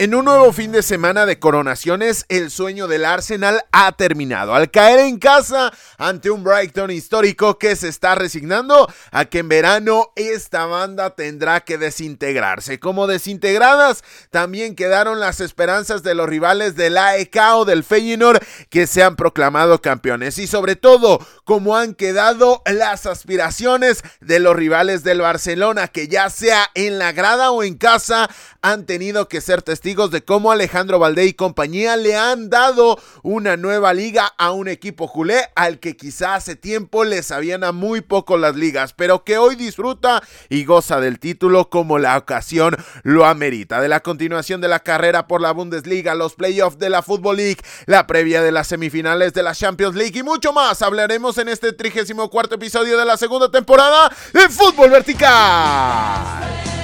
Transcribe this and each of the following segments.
En un nuevo fin de semana de coronaciones, el sueño del Arsenal ha terminado. Al caer en casa ante un Brighton histórico que se está resignando a que en verano esta banda tendrá que desintegrarse. Como desintegradas, también quedaron las esperanzas de los rivales del AEK o del Feyenoord que se han proclamado campeones. Y sobre todo, como han quedado las aspiraciones de los rivales del Barcelona, que ya sea en la grada o en casa, han tenido que ser testigos de cómo Alejandro Valdé y compañía le han dado una nueva liga a un equipo culé al que quizá hace tiempo le sabían a muy poco las ligas, pero que hoy disfruta y goza del título como la ocasión lo amerita. De la continuación de la carrera por la Bundesliga, los playoffs de la Football League, la previa de las semifinales de la Champions League y mucho más hablaremos en este 34 episodio de la segunda temporada de Fútbol Vertical.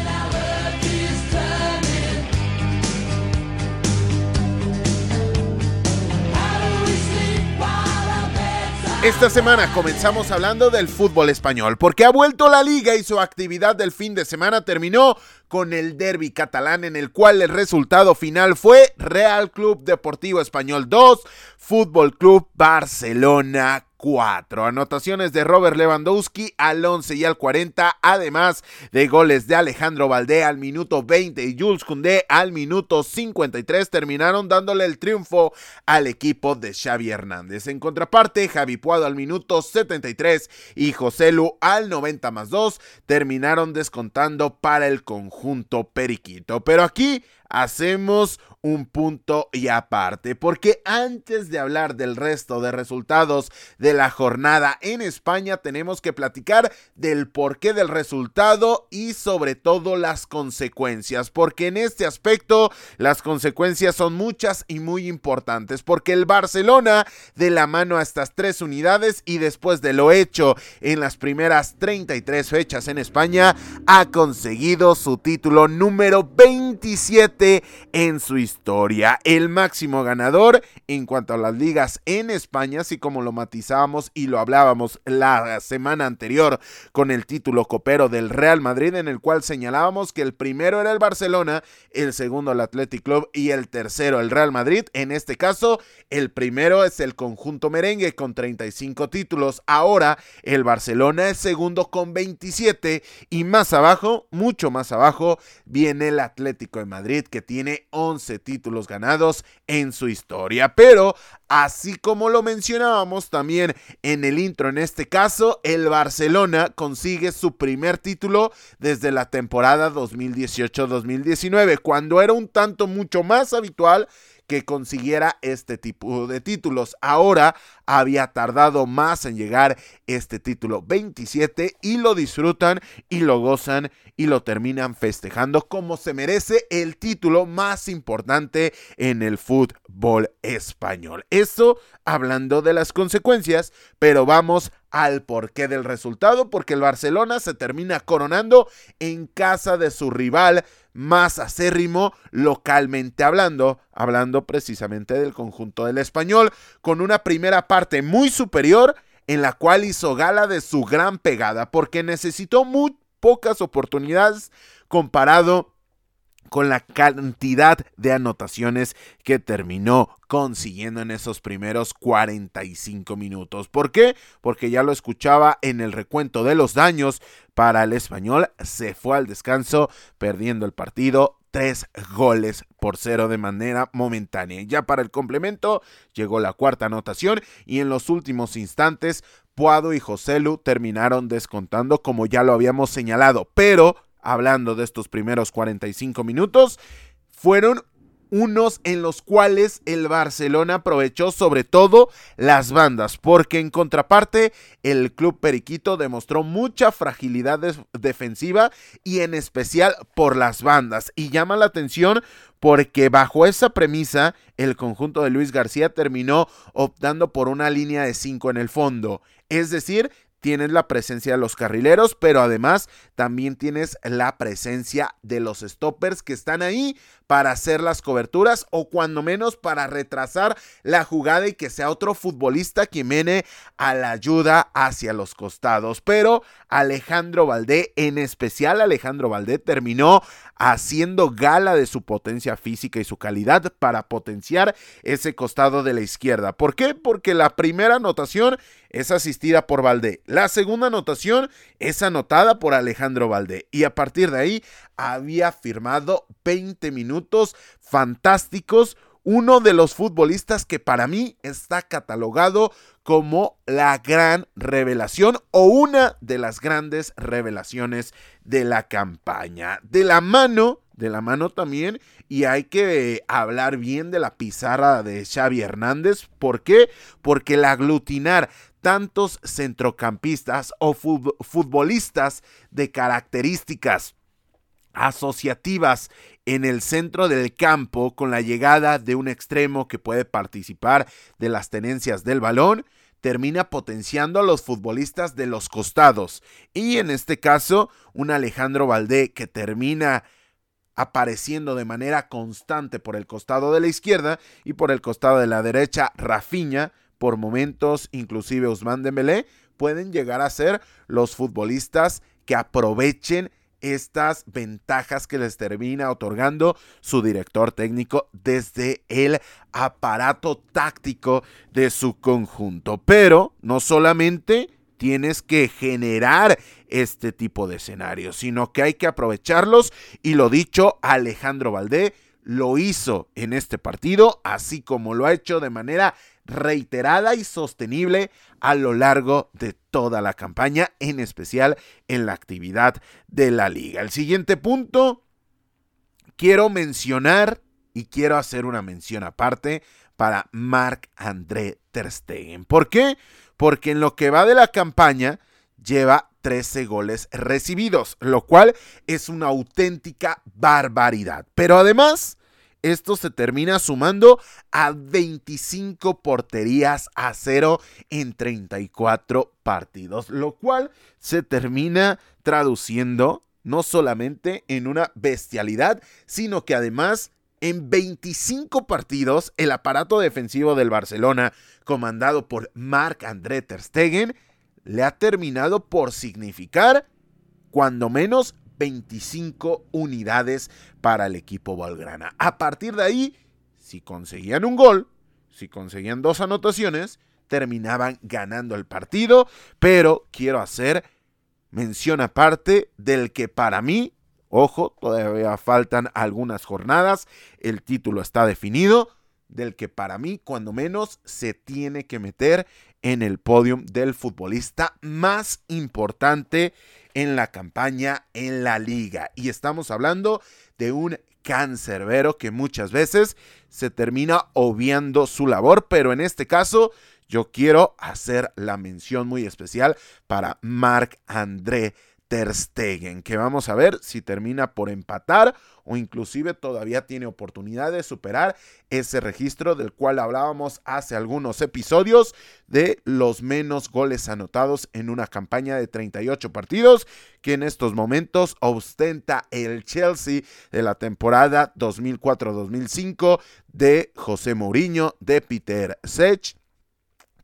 Esta semana comenzamos hablando del fútbol español, porque ha vuelto la liga y su actividad del fin de semana terminó con el derby catalán en el cual el resultado final fue Real Club Deportivo Español 2, Fútbol Club Barcelona cuatro Anotaciones de Robert Lewandowski al 11 y al 40, además de goles de Alejandro Valdé al minuto 20 y Jules Koundé al minuto 53, terminaron dándole el triunfo al equipo de Xavi Hernández. En contraparte, Javi Puado al minuto 73 y José Lu al 90 más 2 terminaron descontando para el conjunto periquito. Pero aquí hacemos un punto y aparte, porque antes de hablar del resto de resultados de la jornada en España, tenemos que platicar del porqué del resultado y sobre todo las consecuencias, porque en este aspecto las consecuencias son muchas y muy importantes, porque el Barcelona de la mano a estas tres unidades y después de lo hecho en las primeras 33 fechas en España, ha conseguido su título número 27 en su historia historia. El máximo ganador en cuanto a las ligas en España, así como lo matizábamos y lo hablábamos la semana anterior con el título copero del Real Madrid, en el cual señalábamos que el primero era el Barcelona, el segundo el Athletic Club y el tercero el Real Madrid. En este caso, el primero es el conjunto merengue con 35 títulos. Ahora el Barcelona es segundo con 27 y más abajo, mucho más abajo, viene el Atlético de Madrid que tiene 11 títulos ganados en su historia. Pero, así como lo mencionábamos también en el intro, en este caso, el Barcelona consigue su primer título desde la temporada 2018-2019, cuando era un tanto mucho más habitual que consiguiera este tipo de títulos. Ahora había tardado más en llegar este título 27 y lo disfrutan y lo gozan y lo terminan festejando como se merece el título más importante en el fútbol español. Eso hablando de las consecuencias, pero vamos al porqué del resultado, porque el Barcelona se termina coronando en casa de su rival más acérrimo localmente hablando, hablando precisamente del conjunto del español, con una primera parte muy superior en la cual hizo gala de su gran pegada, porque necesitó muy pocas oportunidades comparado con la cantidad de anotaciones que terminó consiguiendo en esos primeros 45 minutos. ¿Por qué? Porque ya lo escuchaba en el recuento de los daños para el español, se fue al descanso perdiendo el partido tres goles por cero de manera momentánea. Ya para el complemento llegó la cuarta anotación y en los últimos instantes Puado y Joselu terminaron descontando como ya lo habíamos señalado, pero hablando de estos primeros 45 minutos, fueron unos en los cuales el Barcelona aprovechó sobre todo las bandas, porque en contraparte el club periquito demostró mucha fragilidad defensiva y en especial por las bandas. Y llama la atención porque bajo esa premisa el conjunto de Luis García terminó optando por una línea de 5 en el fondo, es decir, tienes la presencia de los carrileros, pero además también tienes la presencia de los stoppers que están ahí para hacer las coberturas o cuando menos para retrasar la jugada y que sea otro futbolista quien viene a la ayuda hacia los costados. Pero Alejandro Valdé, en especial Alejandro Valdé, terminó haciendo gala de su potencia física y su calidad para potenciar ese costado de la izquierda. ¿Por qué? Porque la primera anotación es asistida por Valdé. La segunda anotación es anotada por Alejandro Valdé. Y a partir de ahí había firmado 20 minutos fantásticos. Uno de los futbolistas que para mí está catalogado como la gran revelación o una de las grandes revelaciones de la campaña. De la mano, de la mano también, y hay que hablar bien de la pizarra de Xavi Hernández. ¿Por qué? Porque el aglutinar tantos centrocampistas o futbolistas de características asociativas en el centro del campo con la llegada de un extremo que puede participar de las tenencias del balón, termina potenciando a los futbolistas de los costados. Y en este caso, un Alejandro Valdé que termina apareciendo de manera constante por el costado de la izquierda y por el costado de la derecha, Rafiña, por momentos, inclusive Usman Dembélé, pueden llegar a ser los futbolistas que aprovechen estas ventajas que les termina otorgando su director técnico desde el aparato táctico de su conjunto. Pero no solamente tienes que generar este tipo de escenarios, sino que hay que aprovecharlos y lo dicho, Alejandro Valdé lo hizo en este partido, así como lo ha hecho de manera reiterada y sostenible a lo largo de toda la campaña, en especial en la actividad de la liga. El siguiente punto, quiero mencionar y quiero hacer una mención aparte para Marc André Terstegen. ¿Por qué? Porque en lo que va de la campaña lleva 13 goles recibidos, lo cual es una auténtica barbaridad. Pero además esto se termina sumando a 25 porterías a cero en 34 partidos, lo cual se termina traduciendo no solamente en una bestialidad, sino que además en 25 partidos el aparato defensivo del Barcelona, comandado por Marc-André Ter Stegen, le ha terminado por significar cuando menos 25 unidades para el equipo Valgrana. A partir de ahí, si conseguían un gol, si conseguían dos anotaciones, terminaban ganando el partido, pero quiero hacer mención aparte del que para mí, ojo, todavía faltan algunas jornadas, el título está definido, del que para mí, cuando menos, se tiene que meter en el podio del futbolista más importante en la campaña en la liga. Y estamos hablando de un cancerbero que muchas veces se termina obviando su labor, pero en este caso yo quiero hacer la mención muy especial para Marc André Ter Stegen, que vamos a ver si termina por empatar o inclusive todavía tiene oportunidad de superar ese registro del cual hablábamos hace algunos episodios de los menos goles anotados en una campaña de 38 partidos que en estos momentos ostenta el Chelsea de la temporada 2004-2005 de José Mourinho, de Peter Sech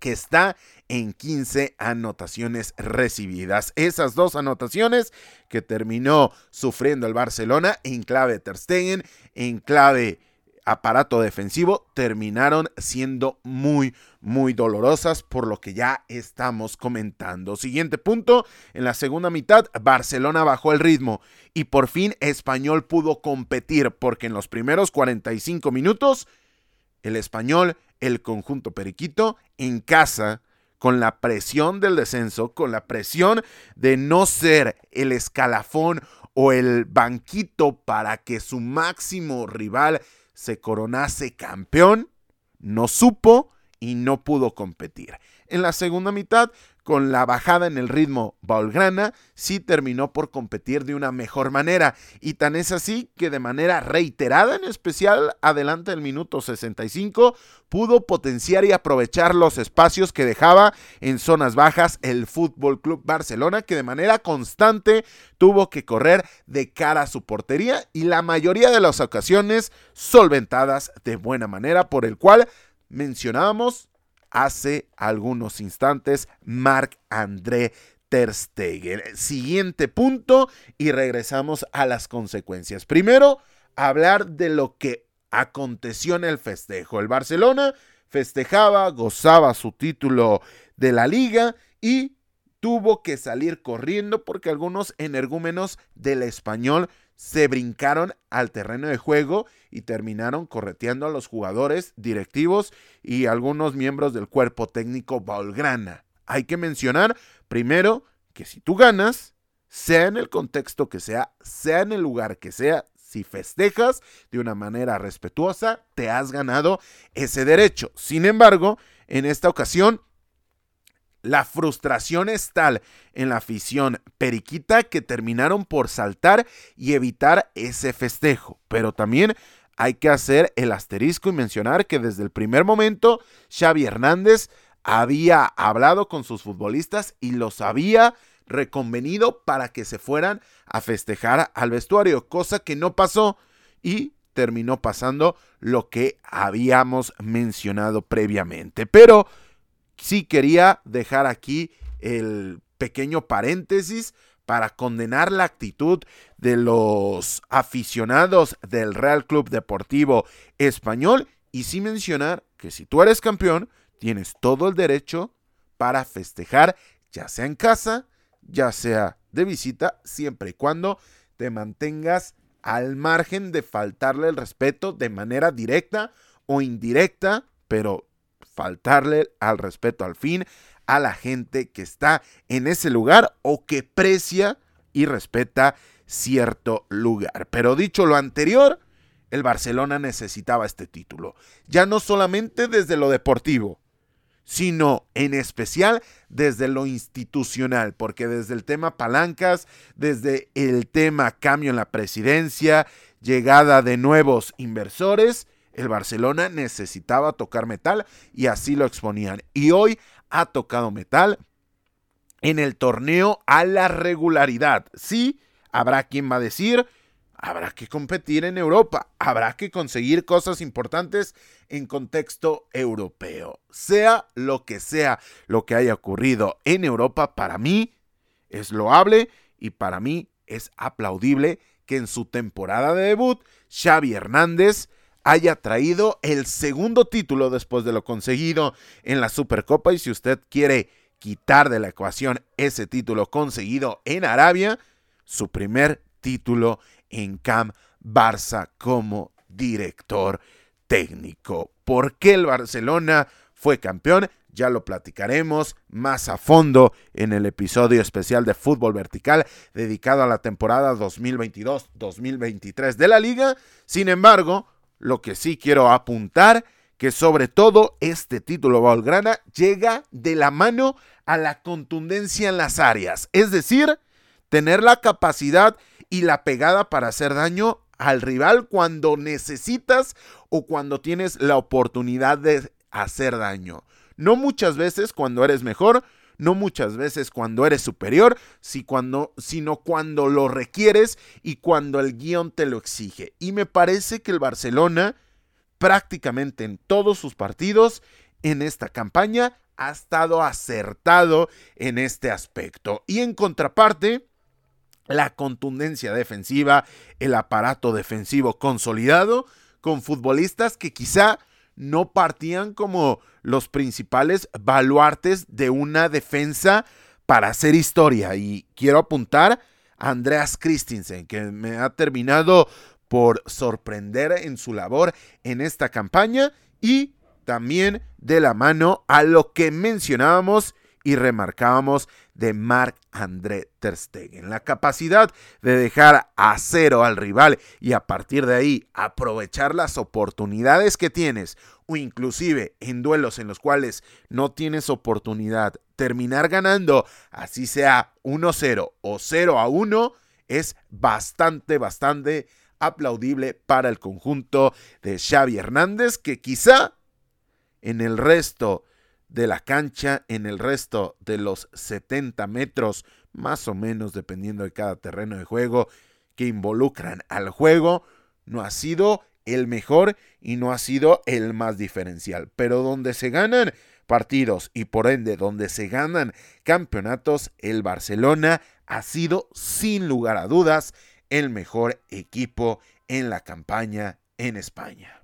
que está en 15 anotaciones recibidas. Esas dos anotaciones que terminó sufriendo el Barcelona en clave Ter Stegen, en clave aparato defensivo, terminaron siendo muy, muy dolorosas por lo que ya estamos comentando. Siguiente punto, en la segunda mitad Barcelona bajó el ritmo y por fin Español pudo competir porque en los primeros 45 minutos el Español, el conjunto periquito, en casa con la presión del descenso, con la presión de no ser el escalafón o el banquito para que su máximo rival se coronase campeón, no supo y no pudo competir. En la segunda mitad con la bajada en el ritmo Baulgrana, sí terminó por competir de una mejor manera. Y tan es así que de manera reiterada, en especial adelante del minuto 65, pudo potenciar y aprovechar los espacios que dejaba en zonas bajas el Fútbol Club Barcelona, que de manera constante tuvo que correr de cara a su portería y la mayoría de las ocasiones solventadas de buena manera, por el cual mencionábamos hace algunos instantes Marc-André Ter Stegen. Siguiente punto y regresamos a las consecuencias. Primero, hablar de lo que aconteció en el festejo. El Barcelona festejaba, gozaba su título de la liga y tuvo que salir corriendo porque algunos energúmenos del español se brincaron al terreno de juego y terminaron correteando a los jugadores, directivos y algunos miembros del cuerpo técnico Baulgrana. Hay que mencionar primero que si tú ganas, sea en el contexto que sea, sea en el lugar que sea, si festejas de una manera respetuosa, te has ganado ese derecho. Sin embargo, en esta ocasión la frustración es tal en la afición periquita que terminaron por saltar y evitar ese festejo. Pero también hay que hacer el asterisco y mencionar que desde el primer momento Xavi Hernández había hablado con sus futbolistas y los había reconvenido para que se fueran a festejar al vestuario, cosa que no pasó y terminó pasando lo que habíamos mencionado previamente. Pero sí quería dejar aquí el pequeño paréntesis para condenar la actitud de los aficionados del Real Club Deportivo Español. Y sí mencionar que si tú eres campeón, tienes todo el derecho para festejar, ya sea en casa, ya sea de visita, siempre y cuando te mantengas al margen de faltarle el respeto de manera directa o indirecta, pero faltarle al respeto al fin a la gente que está en ese lugar o que precia y respeta cierto lugar. Pero dicho lo anterior, el Barcelona necesitaba este título, ya no solamente desde lo deportivo, sino en especial desde lo institucional, porque desde el tema palancas, desde el tema cambio en la presidencia, llegada de nuevos inversores, el Barcelona necesitaba tocar metal y así lo exponían. Y hoy ha tocado metal en el torneo a la regularidad. Sí, habrá quien va a decir, habrá que competir en Europa, habrá que conseguir cosas importantes en contexto europeo. Sea lo que sea lo que haya ocurrido en Europa, para mí es loable y para mí es aplaudible que en su temporada de debut Xavi Hernández haya traído el segundo título después de lo conseguido en la Supercopa y si usted quiere quitar de la ecuación ese título conseguido en Arabia, su primer título en Camp Barça como director técnico. ¿Por qué el Barcelona fue campeón? Ya lo platicaremos más a fondo en el episodio especial de Fútbol Vertical dedicado a la temporada 2022-2023 de la liga. Sin embargo, lo que sí quiero apuntar que sobre todo este título Valgrana llega de la mano a la contundencia en las áreas, es decir, tener la capacidad y la pegada para hacer daño al rival cuando necesitas o cuando tienes la oportunidad de hacer daño. No muchas veces cuando eres mejor, no muchas veces cuando eres superior, sino cuando lo requieres y cuando el guion te lo exige. Y me parece que el Barcelona, prácticamente en todos sus partidos, en esta campaña, ha estado acertado en este aspecto. Y en contraparte, la contundencia defensiva, el aparato defensivo consolidado, con futbolistas que quizá no partían como los principales baluartes de una defensa para hacer historia. Y quiero apuntar a Andreas Christensen, que me ha terminado por sorprender en su labor en esta campaña y también de la mano a lo que mencionábamos y remarcábamos de Marc André Ter Stegen. La capacidad de dejar a cero al rival y a partir de ahí aprovechar las oportunidades que tienes o inclusive en duelos en los cuales no tienes oportunidad terminar ganando, así sea 1-0 o 0-1, es bastante, bastante aplaudible para el conjunto de Xavi Hernández que quizá en el resto de la cancha, en el resto de los 70 metros, más o menos dependiendo de cada terreno de juego que involucran al juego, no ha sido el mejor y no ha sido el más diferencial. Pero donde se ganan partidos y por ende donde se ganan campeonatos, el Barcelona ha sido sin lugar a dudas el mejor equipo en la campaña en España.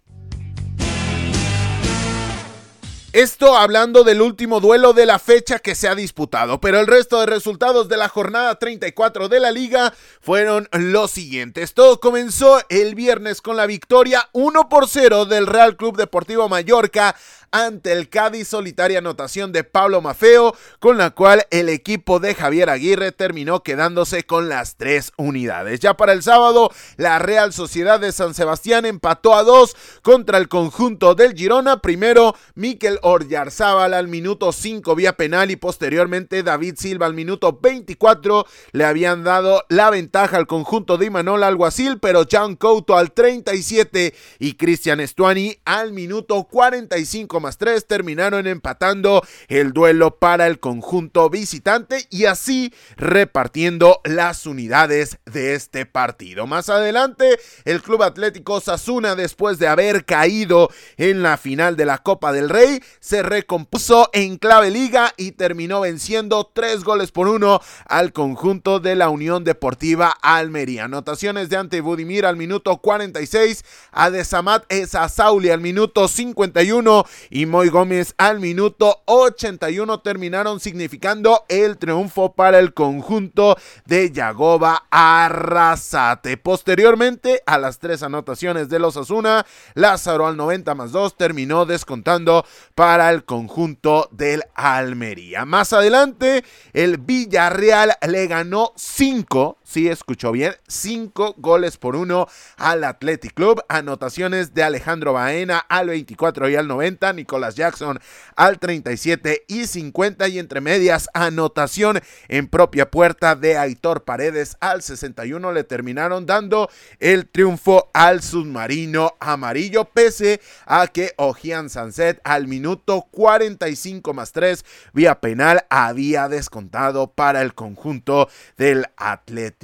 Esto hablando del último duelo de la fecha que se ha disputado, pero el resto de resultados de la jornada 34 de la liga fueron los siguientes. Todo comenzó el viernes con la victoria 1 por 0 del Real Club Deportivo Mallorca ante el Cádiz, solitaria anotación de Pablo Mafeo, con la cual el equipo de Javier Aguirre terminó quedándose con las tres unidades. Ya para el sábado, la Real Sociedad de San Sebastián empató a dos contra el conjunto del Girona. Primero, Miquel Orjarzábal al minuto 5 vía penal y posteriormente David Silva al minuto 24 le habían dado la ventaja al conjunto de Imanol Alguacil, pero John Couto al 37 y Cristian Estuani al minuto 45 más 3 terminaron empatando el duelo para el conjunto visitante y así repartiendo las unidades de este partido. Más adelante, el Club Atlético Sasuna, después de haber caído en la final de la Copa del Rey, se recompuso en clave liga y terminó venciendo tres goles por uno al conjunto de la Unión Deportiva Almería. Anotaciones de Ante Budimir al minuto 46, a Desamat Sauli al minuto 51 y Moy Gómez al minuto 81 terminaron significando el triunfo para el conjunto de Yagoba Arrasate. Posteriormente, a las tres anotaciones de los Asuna, Lázaro al 90 más 2 terminó descontando para el conjunto del Almería. Más adelante, el Villarreal le ganó 5 sí escuchó bien, 5 goles por 1 al Athletic Club, anotaciones de Alejandro Baena al 24 y al 90, Nicolás Jackson al 37 y 50 y entre medias anotación en propia puerta de Aitor Paredes al 61 le terminaron dando el triunfo al submarino amarillo pese a que Ojian Sanset al minuto 45 más 3 vía penal había descontado para el conjunto del Athletic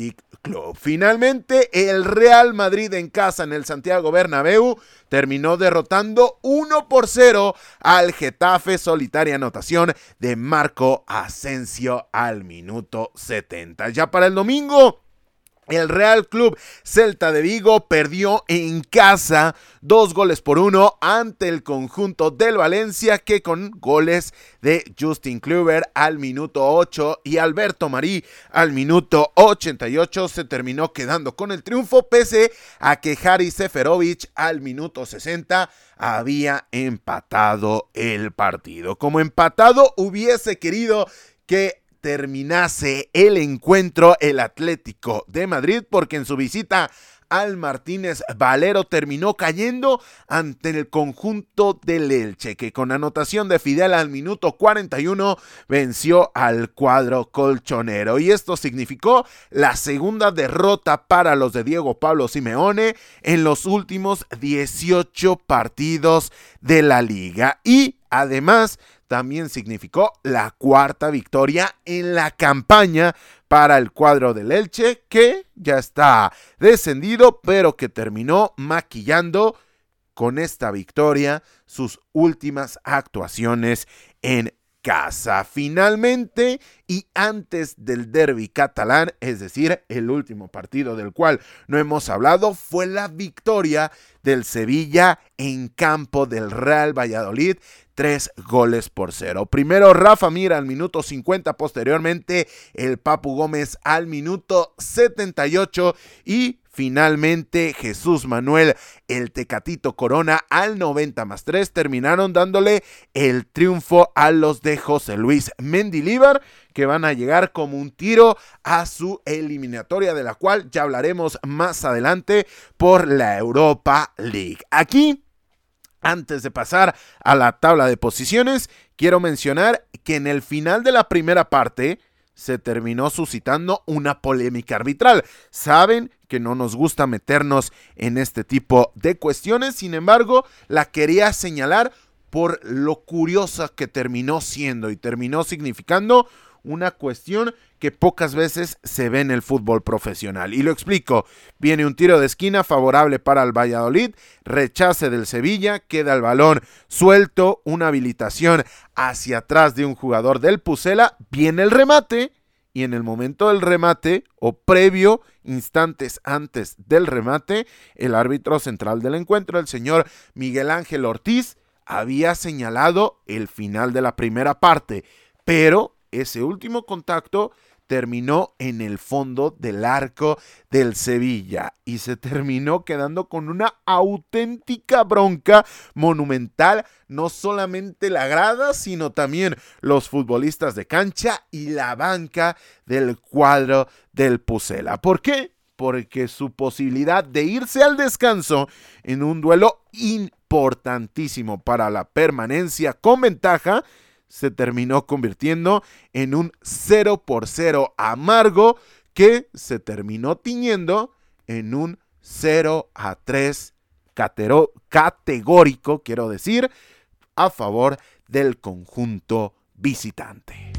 Club. Finalmente, el Real Madrid en casa en el Santiago Bernabéu terminó derrotando 1 por 0 al Getafe, solitaria anotación de Marco Asensio al minuto 70. Ya para el domingo, el Real Club Celta de Vigo perdió en casa dos goles por uno ante el conjunto del Valencia que con goles de Justin Kluber al minuto 8 y Alberto Marí al minuto 88 se terminó quedando con el triunfo pese a que Haris Seferovic al minuto 60 había empatado el partido. Como empatado hubiese querido que terminase el encuentro el Atlético de Madrid porque en su visita al Martínez Valero terminó cayendo ante el conjunto del Elche, que con anotación de Fidel al minuto 41 venció al cuadro colchonero. Y esto significó la segunda derrota para los de Diego Pablo Simeone en los últimos 18 partidos de la liga. Y además también significó la cuarta victoria en la campaña para el cuadro del Elche, que ya está descendido, pero que terminó maquillando con esta victoria sus últimas actuaciones en casa. Finalmente, y antes del derby catalán, es decir, el último partido del cual no hemos hablado, fue la victoria del Sevilla en campo del Real Valladolid tres goles por cero. Primero Rafa Mira al minuto 50, posteriormente el Papu Gómez al minuto 78 y Finalmente, Jesús Manuel, el Tecatito Corona al 90 más 3 terminaron dándole el triunfo a los de José Luis Mendilíbar, que van a llegar como un tiro a su eliminatoria, de la cual ya hablaremos más adelante por la Europa League. Aquí antes de pasar a la tabla de posiciones, quiero mencionar que en el final de la primera parte, se terminó suscitando una polémica arbitral. Saben que no nos gusta meternos en este tipo de cuestiones, sin embargo, la quería señalar por lo curiosa que terminó siendo y terminó significando una cuestión que pocas veces se ve en el fútbol profesional. Y lo explico. Viene un tiro de esquina favorable para el Valladolid, rechace del Sevilla, queda el balón suelto, una habilitación hacia atrás de un jugador del Pucela, viene el remate y en el momento del remate o previo, instantes antes del remate, el árbitro central del encuentro, el señor Miguel Ángel Ortiz, había señalado el final de la primera parte, pero ese último contacto terminó en el fondo del arco del Sevilla y se terminó quedando con una auténtica bronca monumental, no solamente la grada, sino también los futbolistas de cancha y la banca del cuadro del Pucela. ¿Por qué? Porque su posibilidad de irse al descanso en un duelo importantísimo para la permanencia con ventaja se terminó convirtiendo en un 0 por 0 amargo que se terminó tiñendo en un 0 a 3 categórico, quiero decir, a favor del conjunto visitante.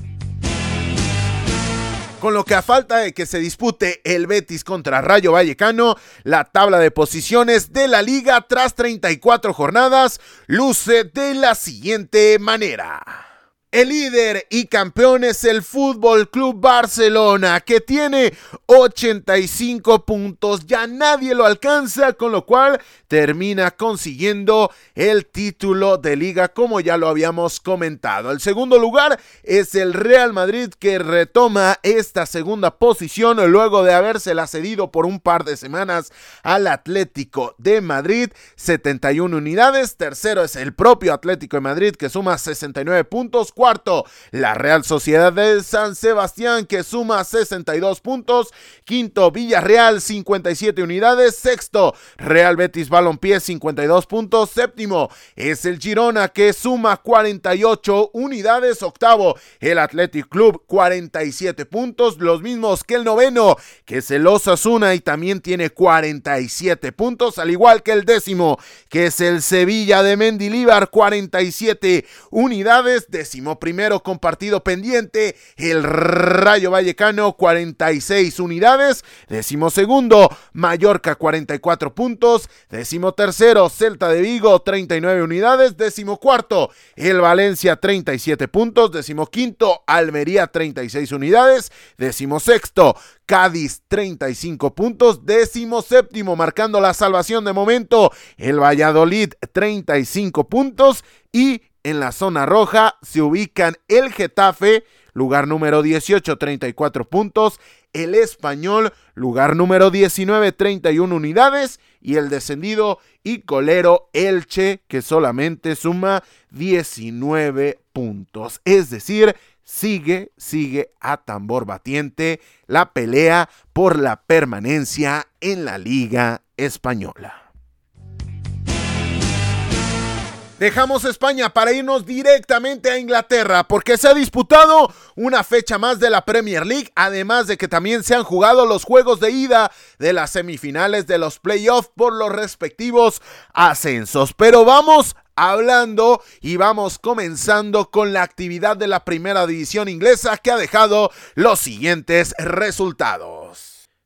Con lo que a falta de que se dispute el Betis contra Rayo Vallecano, la tabla de posiciones de la liga tras 34 jornadas luce de la siguiente manera. El líder y campeón es el Fútbol Club Barcelona, que tiene 85 puntos. Ya nadie lo alcanza, con lo cual termina consiguiendo el título de liga, como ya lo habíamos comentado. El segundo lugar es el Real Madrid, que retoma esta segunda posición luego de habérsela cedido por un par de semanas al Atlético de Madrid, 71 unidades. Tercero es el propio Atlético de Madrid, que suma 69 puntos cuarto, la Real Sociedad de San Sebastián que suma 62 puntos. Quinto, Villarreal 57 unidades. Sexto, Real Betis Balompié 52 puntos. Séptimo es el Girona que suma 48 unidades. Octavo, el Athletic Club 47 puntos. Los mismos que el noveno, que es el Osasuna y también tiene 47 puntos. Al igual que el décimo, que es el Sevilla de Mendilíbar 47 unidades. Décimo primero con partido pendiente, el Rayo Vallecano 46 unidades, décimo segundo Mallorca 44 puntos, décimo tercero Celta de Vigo 39 unidades, décimo cuarto el Valencia 37 puntos, décimo quinto Almería 36 unidades, décimo sexto Cádiz 35 puntos, décimo séptimo marcando la salvación de momento el Valladolid 35 puntos. Y en la zona roja se ubican el Getafe, lugar número 18, 34 puntos, el Español, lugar número 19, 31 unidades, y el descendido y colero Elche, que solamente suma 19 puntos. Es decir, sigue, sigue a tambor batiente la pelea por la permanencia en la Liga Española. Dejamos España para irnos directamente a Inglaterra porque se ha disputado una fecha más de la Premier League, además de que también se han jugado los juegos de ida de las semifinales de los playoffs por los respectivos ascensos. Pero vamos hablando y vamos comenzando con la actividad de la primera división inglesa que ha dejado los siguientes resultados.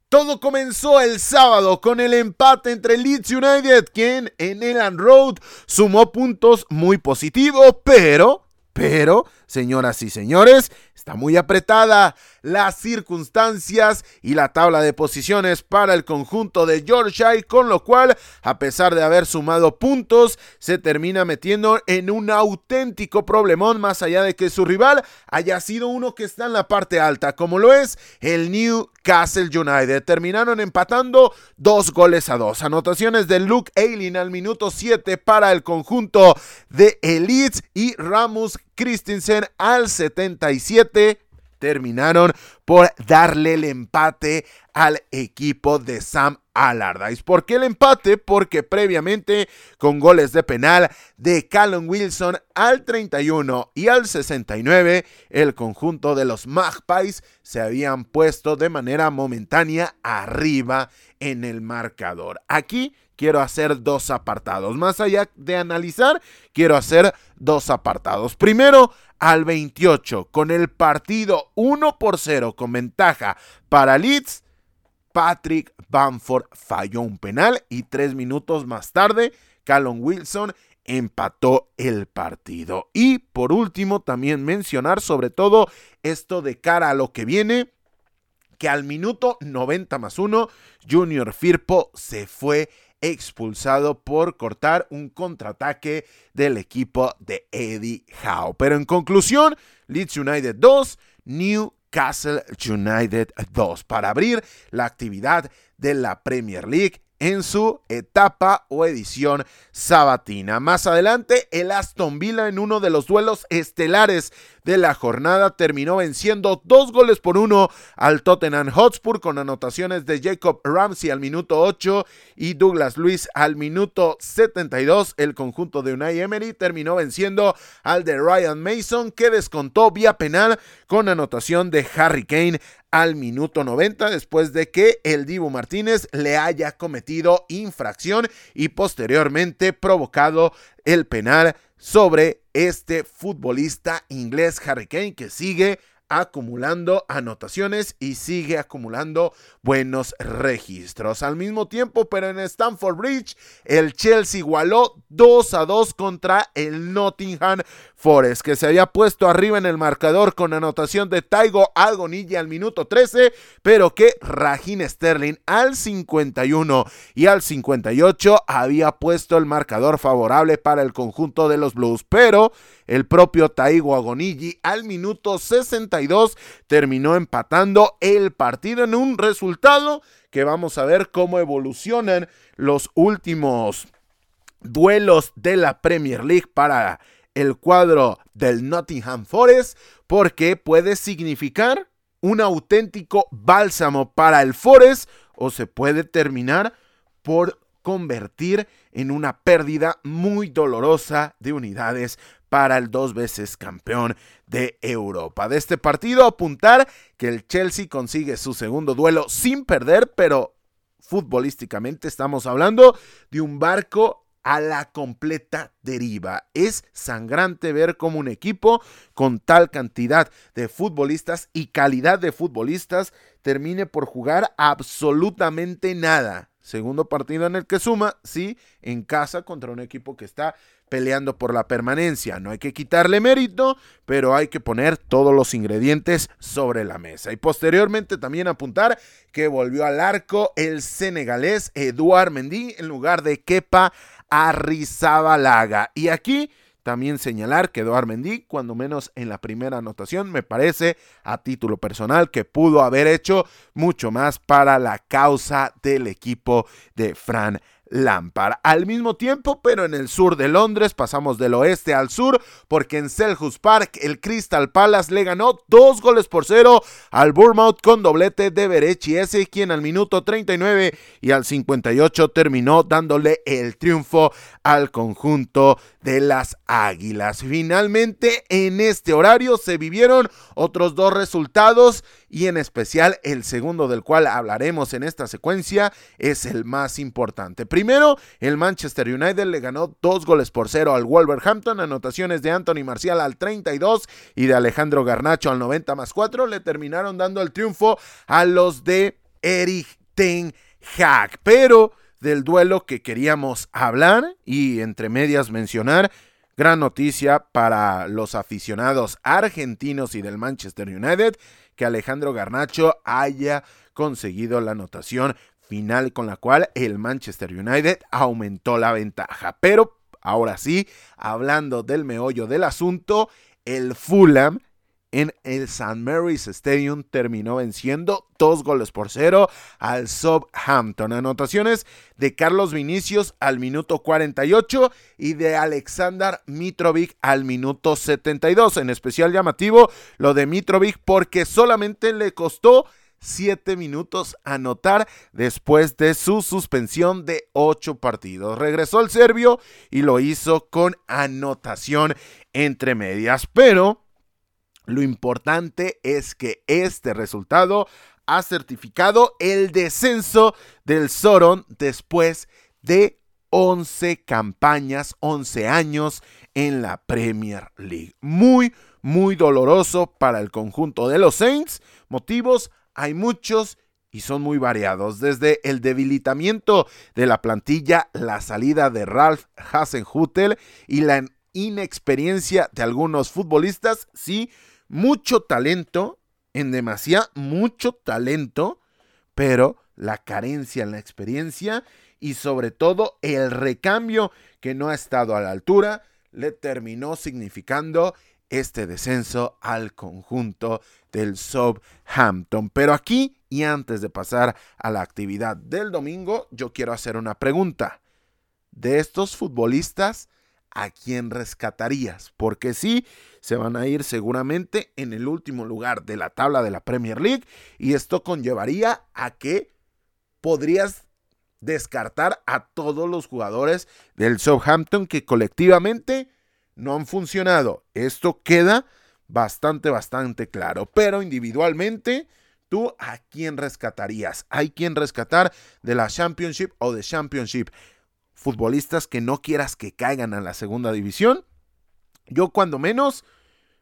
Todo comenzó el sábado con el empate entre Leeds United, quien en Elan Road sumó puntos muy positivos, pero, pero, señoras y señores, Está muy apretada las circunstancias y la tabla de posiciones para el conjunto de Yorkshire, con lo cual, a pesar de haber sumado puntos, se termina metiendo en un auténtico problemón, más allá de que su rival haya sido uno que está en la parte alta, como lo es el Newcastle United. Terminaron empatando dos goles a dos. Anotaciones de Luke Ayling al minuto 7 para el conjunto de Elites y Ramos Christensen al 77 terminaron por darle el empate al equipo de Sam Allardyce. ¿Por qué el empate? Porque previamente con goles de penal de Callum Wilson al 31 y al 69, el conjunto de los Magpies se habían puesto de manera momentánea arriba en el marcador. Aquí quiero hacer dos apartados. Más allá de analizar, quiero hacer dos apartados. Primero, al 28, con el partido 1 por 0 con ventaja para Leeds, Patrick Bamford falló un penal y tres minutos más tarde, Callum Wilson empató el partido. Y por último, también mencionar sobre todo esto de cara a lo que viene que al minuto 90 más 1, Junior Firpo se fue expulsado por cortar un contraataque del equipo de Eddie Howe. Pero en conclusión, Leeds United 2, Newcastle United 2 para abrir la actividad de la Premier League en su etapa o edición sabatina. Más adelante, el Aston Villa en uno de los duelos estelares de la jornada terminó venciendo dos goles por uno al Tottenham Hotspur con anotaciones de Jacob Ramsey al minuto 8 y Douglas Luis al minuto 72. El conjunto de Unai Emery terminó venciendo al de Ryan Mason que descontó vía penal con anotación de Harry Kane al minuto 90 después de que el Dibu Martínez le haya cometido infracción y posteriormente provocado el penal sobre este futbolista inglés Harry Kane que sigue acumulando anotaciones y sigue acumulando buenos registros. Al mismo tiempo, pero en Stamford Bridge, el Chelsea igualó 2 a 2 contra el Nottingham Forest, que se había puesto arriba en el marcador con anotación de Taigo Algonilla al minuto 13, pero que Rajin Sterling al 51 y al 58 había puesto el marcador favorable para el conjunto de los Blues, pero el propio Taigo Agonigi al minuto 62 terminó empatando el partido en un resultado que vamos a ver cómo evolucionan los últimos duelos de la Premier League para el cuadro del Nottingham Forest porque puede significar un auténtico bálsamo para el Forest o se puede terminar por convertir en una pérdida muy dolorosa de unidades para el dos veces campeón de Europa. De este partido apuntar que el Chelsea consigue su segundo duelo sin perder, pero futbolísticamente estamos hablando de un barco a la completa deriva. Es sangrante ver cómo un equipo con tal cantidad de futbolistas y calidad de futbolistas termine por jugar absolutamente nada. Segundo partido en el que suma, sí, en casa contra un equipo que está peleando por la permanencia. No hay que quitarle mérito, pero hay que poner todos los ingredientes sobre la mesa. Y posteriormente también apuntar que volvió al arco el senegalés Eduard Mendy en lugar de Kepa Arrizabalaga. Y aquí también señalar que Eduard Mendy, cuando menos en la primera anotación, me parece a título personal que pudo haber hecho mucho más para la causa del equipo de Fran Lampard. Al mismo tiempo, pero en el sur de Londres, pasamos del oeste al sur, porque en Selhurst Park el Crystal Palace le ganó dos goles por cero al Bournemouth con doblete de Berechi ese quien al minuto 39 y al 58 terminó dándole el triunfo al conjunto de las Águilas. Finalmente, en este horario se vivieron otros dos resultados y en especial el segundo del cual hablaremos en esta secuencia es el más importante. Primero, el Manchester United le ganó dos goles por cero al Wolverhampton, anotaciones de Anthony Marcial al 32 y de Alejandro Garnacho al 90 más 4, le terminaron dando el triunfo a los de Eric Ten Hag, pero del duelo que queríamos hablar y entre medias mencionar Gran noticia para los aficionados argentinos y del Manchester United que Alejandro Garnacho haya conseguido la anotación final con la cual el Manchester United aumentó la ventaja. Pero ahora sí, hablando del meollo del asunto, el Fulham en el St. Mary's Stadium terminó venciendo dos goles por cero al Southampton. Anotaciones de Carlos Vinicius al minuto 48 y de Alexander Mitrovic al minuto 72. En especial llamativo lo de Mitrovic porque solamente le costó 7 minutos anotar después de su suspensión de 8 partidos. Regresó el serbio y lo hizo con anotación entre medias, pero lo importante es que este resultado ha certificado el descenso del Soron después de 11 campañas, 11 años en la Premier League. Muy, muy doloroso para el conjunto de los Saints. Motivos hay muchos y son muy variados. Desde el debilitamiento de la plantilla, la salida de Ralph Hasenhutel y la inexperiencia de algunos futbolistas, sí, mucho talento, en demasía, mucho talento, pero la carencia en la experiencia y sobre todo el recambio que no ha estado a la altura le terminó significando este descenso al conjunto del Southampton. Pero aquí, y antes de pasar a la actividad del domingo, yo quiero hacer una pregunta. De estos futbolistas, ¿a quién rescatarías? Porque sí, se van a ir seguramente en el último lugar de la tabla de la Premier League y esto conllevaría a que podrías descartar a todos los jugadores del Southampton que colectivamente no han funcionado. Esto queda bastante, bastante claro. Pero individualmente, ¿tú a quién rescatarías? Hay quien rescatar de la Championship o de Championship. Futbolistas que no quieras que caigan a la segunda división. Yo cuando menos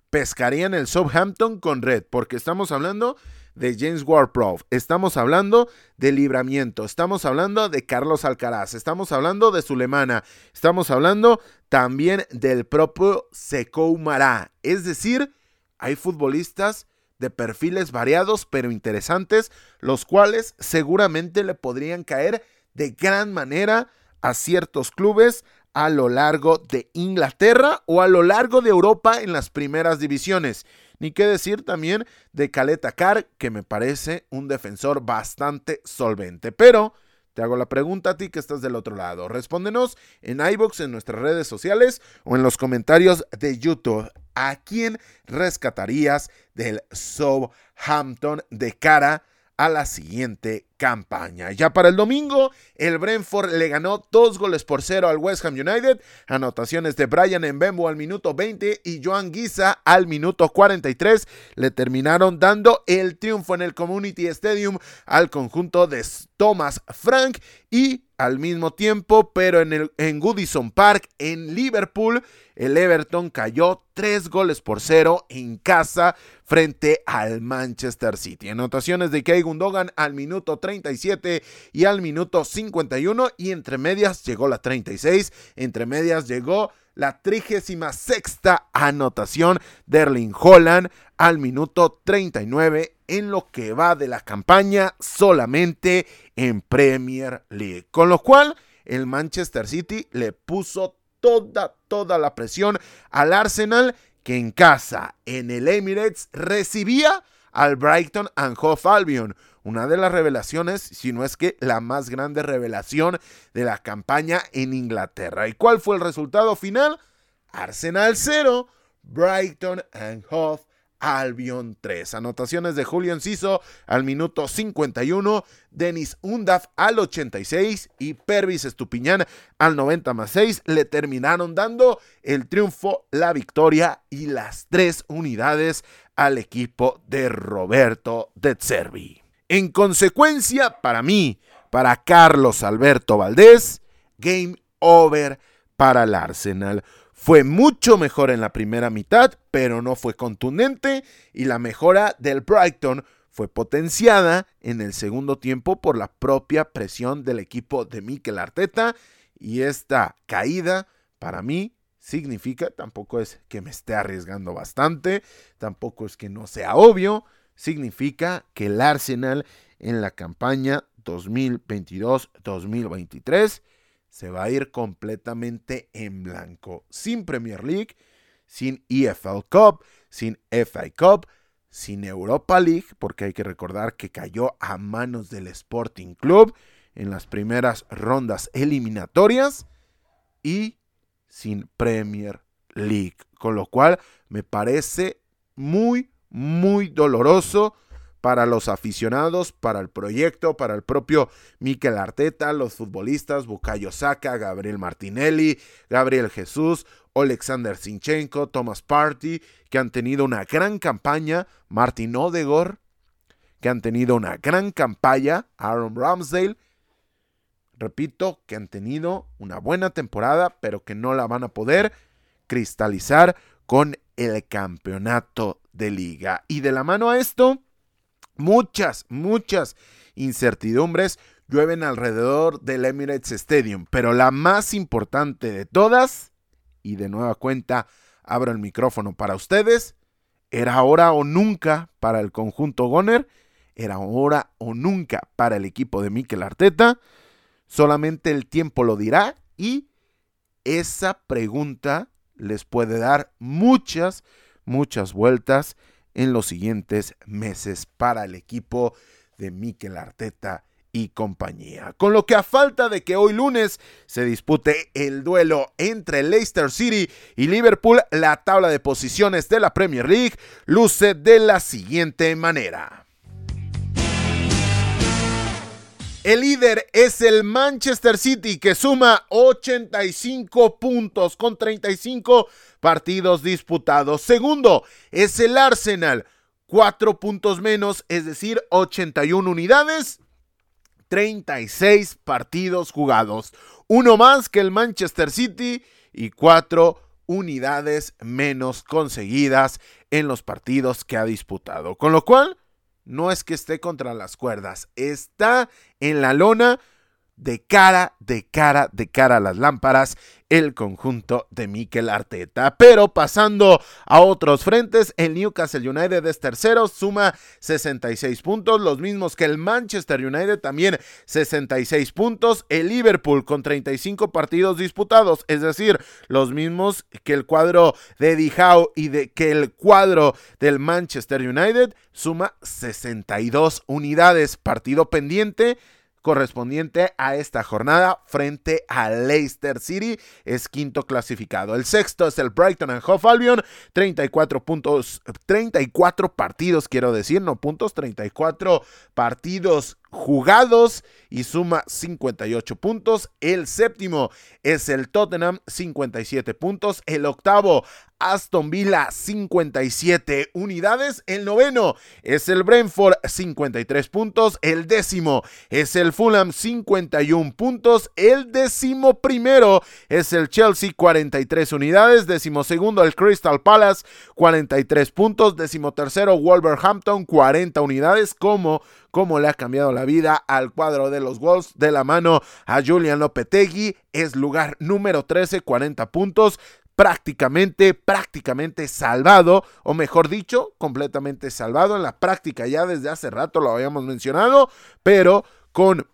pescaría en el Southampton con Red, porque estamos hablando de James ward estamos hablando de Libramiento, estamos hablando de Carlos Alcaraz, estamos hablando de Sulemana, estamos hablando también del propio Sekou Mará. Es decir, hay futbolistas de perfiles variados pero interesantes, los cuales seguramente le podrían caer de gran manera a ciertos clubes a lo largo de Inglaterra o a lo largo de Europa en las primeras divisiones. Ni qué decir también de Caleta Carr, que me parece un defensor bastante solvente. Pero te hago la pregunta a ti que estás del otro lado. Respóndenos en iBox, en nuestras redes sociales o en los comentarios de YouTube. ¿A quién rescatarías del Southampton de cara a la siguiente campaña. Ya para el domingo, el Brentford le ganó dos goles por cero al West Ham United. Anotaciones de Brian Mbembo al minuto 20 y Joan Guisa al minuto 43 le terminaron dando el triunfo en el Community Stadium al conjunto de Thomas Frank y al mismo tiempo, pero en, el, en Goodison Park, en Liverpool, el Everton cayó tres goles por cero en casa frente al Manchester City. Anotaciones de Kay Gundogan al minuto 37 y al minuto 51 y entre medias llegó la 36, entre medias llegó la 36 anotación de Erling Holland al minuto 39 en lo que va de la campaña solamente en Premier League. Con lo cual, el Manchester City le puso toda, toda la presión al Arsenal que en casa, en el Emirates, recibía al Brighton and Hove Albion. Una de las revelaciones, si no es que la más grande revelación de la campaña en Inglaterra. ¿Y cuál fue el resultado final? Arsenal 0, Brighton and Hove Albion 3. Anotaciones de Julio Enciso al minuto 51, Denis Undaf al 86 y Pervis Estupiñán al 90 más 6 le terminaron dando el triunfo, la victoria y las tres unidades al equipo de Roberto De Zerbi. En consecuencia, para mí, para Carlos Alberto Valdés, game over para el Arsenal. Fue mucho mejor en la primera mitad, pero no fue contundente y la mejora del Brighton fue potenciada en el segundo tiempo por la propia presión del equipo de Mikel Arteta y esta caída para mí significa, tampoco es que me esté arriesgando bastante, tampoco es que no sea obvio, significa que el Arsenal en la campaña 2022-2023 se va a ir completamente en blanco, sin Premier League, sin EFL Cup, sin FA Cup, sin Europa League, porque hay que recordar que cayó a manos del Sporting Club en las primeras rondas eliminatorias y sin Premier League, con lo cual me parece muy, muy doloroso para los aficionados, para el proyecto, para el propio Mikel Arteta, los futbolistas, Bukayo Saka, Gabriel Martinelli, Gabriel Jesús, Alexander Sinchenko, Thomas Party, que han tenido una gran campaña, Martin Odegor, que han tenido una gran campaña, Aaron Ramsdale, repito, que han tenido una buena temporada, pero que no la van a poder cristalizar con el campeonato de liga. Y de la mano a esto, muchas, muchas incertidumbres llueven alrededor del Emirates Stadium, pero la más importante de todas y de nueva cuenta abro el micrófono para ustedes. Era ahora o nunca para el conjunto Goner, era ahora o nunca para el equipo de Mikel Arteta. Solamente el tiempo lo dirá y esa pregunta les puede dar muchas, muchas vueltas en los siguientes meses para el equipo de Mikel Arteta y compañía. Con lo que a falta de que hoy lunes se dispute el duelo entre Leicester City y Liverpool, la tabla de posiciones de la Premier League luce de la siguiente manera. El líder es el Manchester City que suma 85 puntos con 35 partidos disputados. Segundo es el Arsenal, 4 puntos menos, es decir, 81 unidades. 36 partidos jugados, uno más que el Manchester City y cuatro unidades menos conseguidas en los partidos que ha disputado. Con lo cual, no es que esté contra las cuerdas, está en la lona de cara, de cara, de cara a las lámparas el conjunto de Mikel Arteta. Pero pasando a otros frentes, el Newcastle United es tercero, suma 66 puntos, los mismos que el Manchester United, también 66 puntos. El Liverpool con 35 partidos disputados, es decir, los mismos que el cuadro de Dijau y de que el cuadro del Manchester United suma 62 unidades. Partido pendiente correspondiente a esta jornada frente a Leicester City. Es quinto clasificado. El sexto es el Brighton and Hove Albion. 34 puntos, 34 partidos, quiero decir, no puntos, 34 partidos jugados y suma 58 puntos. El séptimo es el Tottenham, 57 puntos. El octavo, Aston Villa, 57 unidades. El noveno es el Brentford, 53 puntos. El décimo es el Fulham, 51 puntos. El décimo primero es el Chelsea, 43 unidades. Décimo segundo, el Crystal Palace, 43 puntos. Décimo tercero, Wolverhampton, 40 unidades. Como cómo le ha cambiado la vida al cuadro de los Wolves de la mano a Julian Lopetegui. Es lugar número 13, 40 puntos prácticamente, prácticamente salvado, o mejor dicho, completamente salvado en la práctica ya desde hace rato lo habíamos mencionado, pero con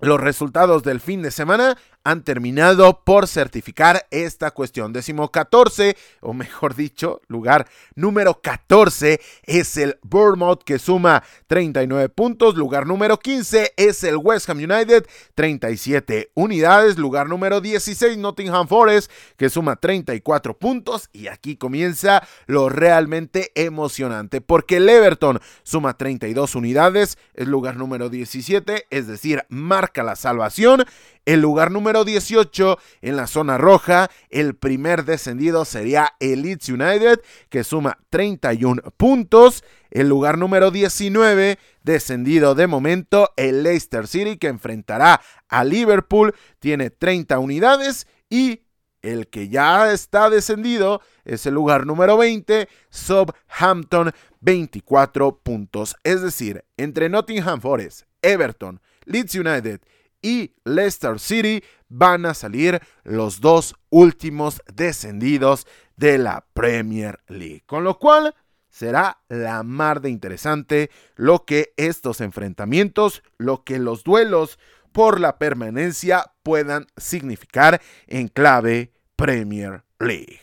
los resultados del fin de semana han terminado por certificar esta cuestión. Décimo 14, o mejor dicho, lugar número 14 es el Bournemouth que suma 39 puntos. Lugar número 15 es el West Ham United, 37 unidades. Lugar número 16, Nottingham Forest, que suma 34 puntos. Y aquí comienza lo realmente emocionante, porque el Everton suma 32 unidades, es lugar número 17, es decir, marca la salvación. El lugar número 18 en la zona roja, el primer descendido sería el Leeds United, que suma 31 puntos. El lugar número 19, descendido de momento, el Leicester City, que enfrentará a Liverpool, tiene 30 unidades. Y el que ya está descendido es el lugar número 20, Southampton, 24 puntos. Es decir, entre Nottingham Forest, Everton, Leeds United y Leicester City van a salir los dos últimos descendidos de la Premier League. Con lo cual será la mar de interesante lo que estos enfrentamientos, lo que los duelos por la permanencia puedan significar en clave Premier League.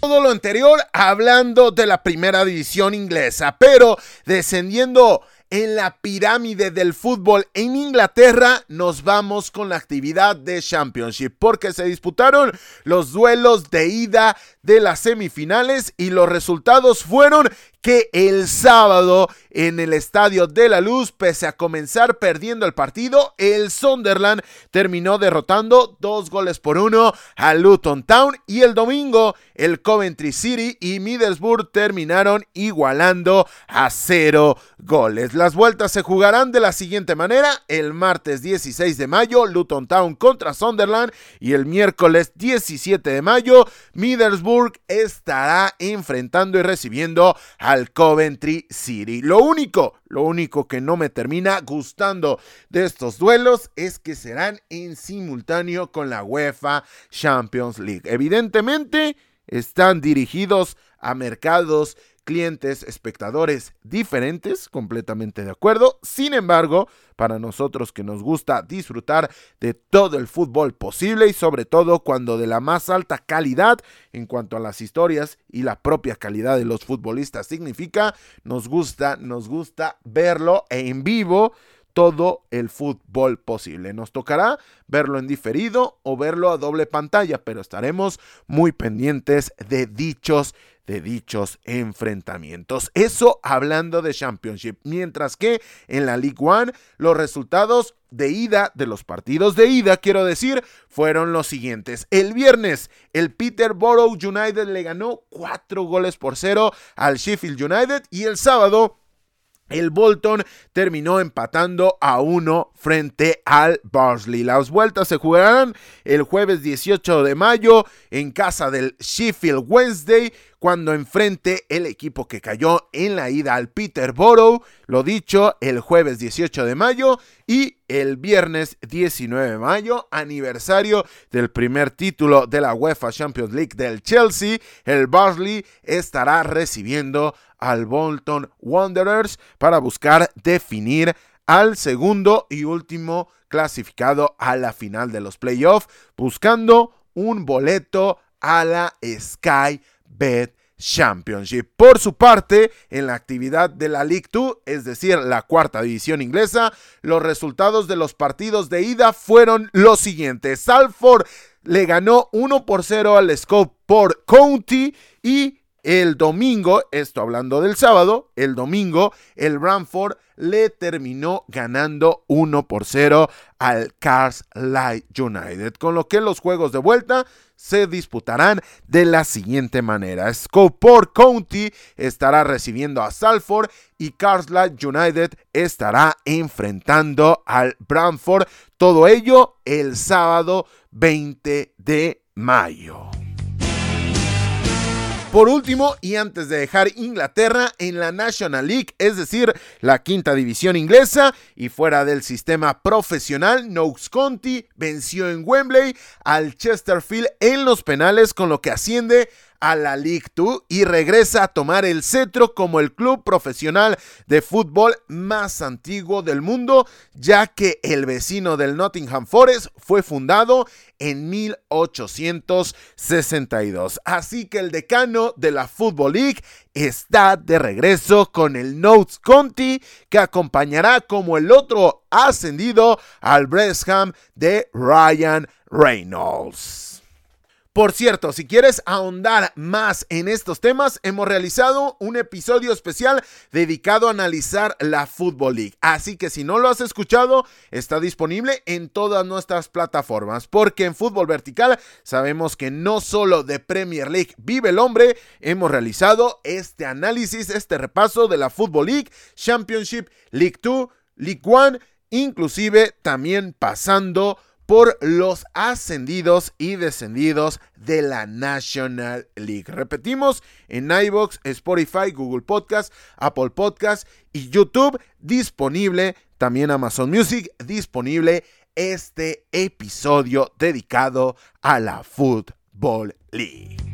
Todo lo anterior hablando de la primera división inglesa, pero descendiendo en la pirámide del fútbol en Inglaterra, nos vamos con la actividad de Championship, porque se disputaron los duelos de ida de las semifinales y los resultados fueron que el sábado en el Estadio de la Luz, pese a comenzar perdiendo el partido, el Sunderland terminó derrotando dos goles por uno a Luton Town y el domingo el Coventry City y Middlesbrough terminaron igualando a cero goles. Las vueltas se jugarán de la siguiente manera, el martes 16 de mayo Luton Town contra Sunderland y el miércoles 17 de mayo Middlesbrough estará enfrentando y recibiendo a Coventry City. Lo único, lo único que no me termina gustando de estos duelos es que serán en simultáneo con la UEFA Champions League. Evidentemente, están dirigidos a mercados clientes, espectadores diferentes, completamente de acuerdo. Sin embargo, para nosotros que nos gusta disfrutar de todo el fútbol posible y sobre todo cuando de la más alta calidad en cuanto a las historias y la propia calidad de los futbolistas significa, nos gusta, nos gusta verlo en vivo todo el fútbol posible. Nos tocará verlo en diferido o verlo a doble pantalla, pero estaremos muy pendientes de dichos de dichos enfrentamientos. Eso hablando de Championship, mientras que en la League One los resultados de ida, de los partidos de ida, quiero decir, fueron los siguientes. El viernes, el Peterborough United le ganó cuatro goles por cero al Sheffield United y el sábado el Bolton terminó empatando a uno frente al Barnsley. Las vueltas se jugarán el jueves 18 de mayo en casa del Sheffield Wednesday cuando enfrente el equipo que cayó en la ida al Peterborough. Lo dicho, el jueves 18 de mayo y el viernes 19 de mayo, aniversario del primer título de la UEFA Champions League del Chelsea. El Barnsley estará recibiendo al Bolton Wanderers para buscar definir al segundo y último clasificado a la final de los playoffs, buscando un boleto a la Sky Bet Championship. Por su parte, en la actividad de la League 2, es decir, la cuarta división inglesa, los resultados de los partidos de ida fueron los siguientes. Salford le ganó 1 por 0 al Scope por County y el domingo, esto hablando del sábado, el domingo el Bramford le terminó ganando 1 por 0 al Cars Light United, con lo que los juegos de vuelta se disputarán de la siguiente manera. Scoport County estará recibiendo a Salford y Light United estará enfrentando al Bramford. Todo ello el sábado 20 de mayo. Por último, y antes de dejar Inglaterra en la National League, es decir, la quinta división inglesa, y fuera del sistema profesional, Noakes County venció en Wembley al Chesterfield en los penales, con lo que asciende a la League 2 y regresa a tomar el cetro como el club profesional de fútbol más antiguo del mundo, ya que el vecino del Nottingham Forest fue fundado en 1862. Así que el decano de la Football League está de regreso con el Notes Conti que acompañará como el otro ascendido al Brestham de Ryan Reynolds. Por cierto, si quieres ahondar más en estos temas, hemos realizado un episodio especial dedicado a analizar la Football League. Así que si no lo has escuchado, está disponible en todas nuestras plataformas. Porque en Fútbol Vertical sabemos que no solo de Premier League vive el hombre, hemos realizado este análisis, este repaso de la Football League, Championship, League 2, League 1, inclusive también pasando por los ascendidos y descendidos de la National League. Repetimos, en iBox, Spotify, Google Podcast, Apple Podcast y YouTube disponible, también Amazon Music disponible este episodio dedicado a la Football League.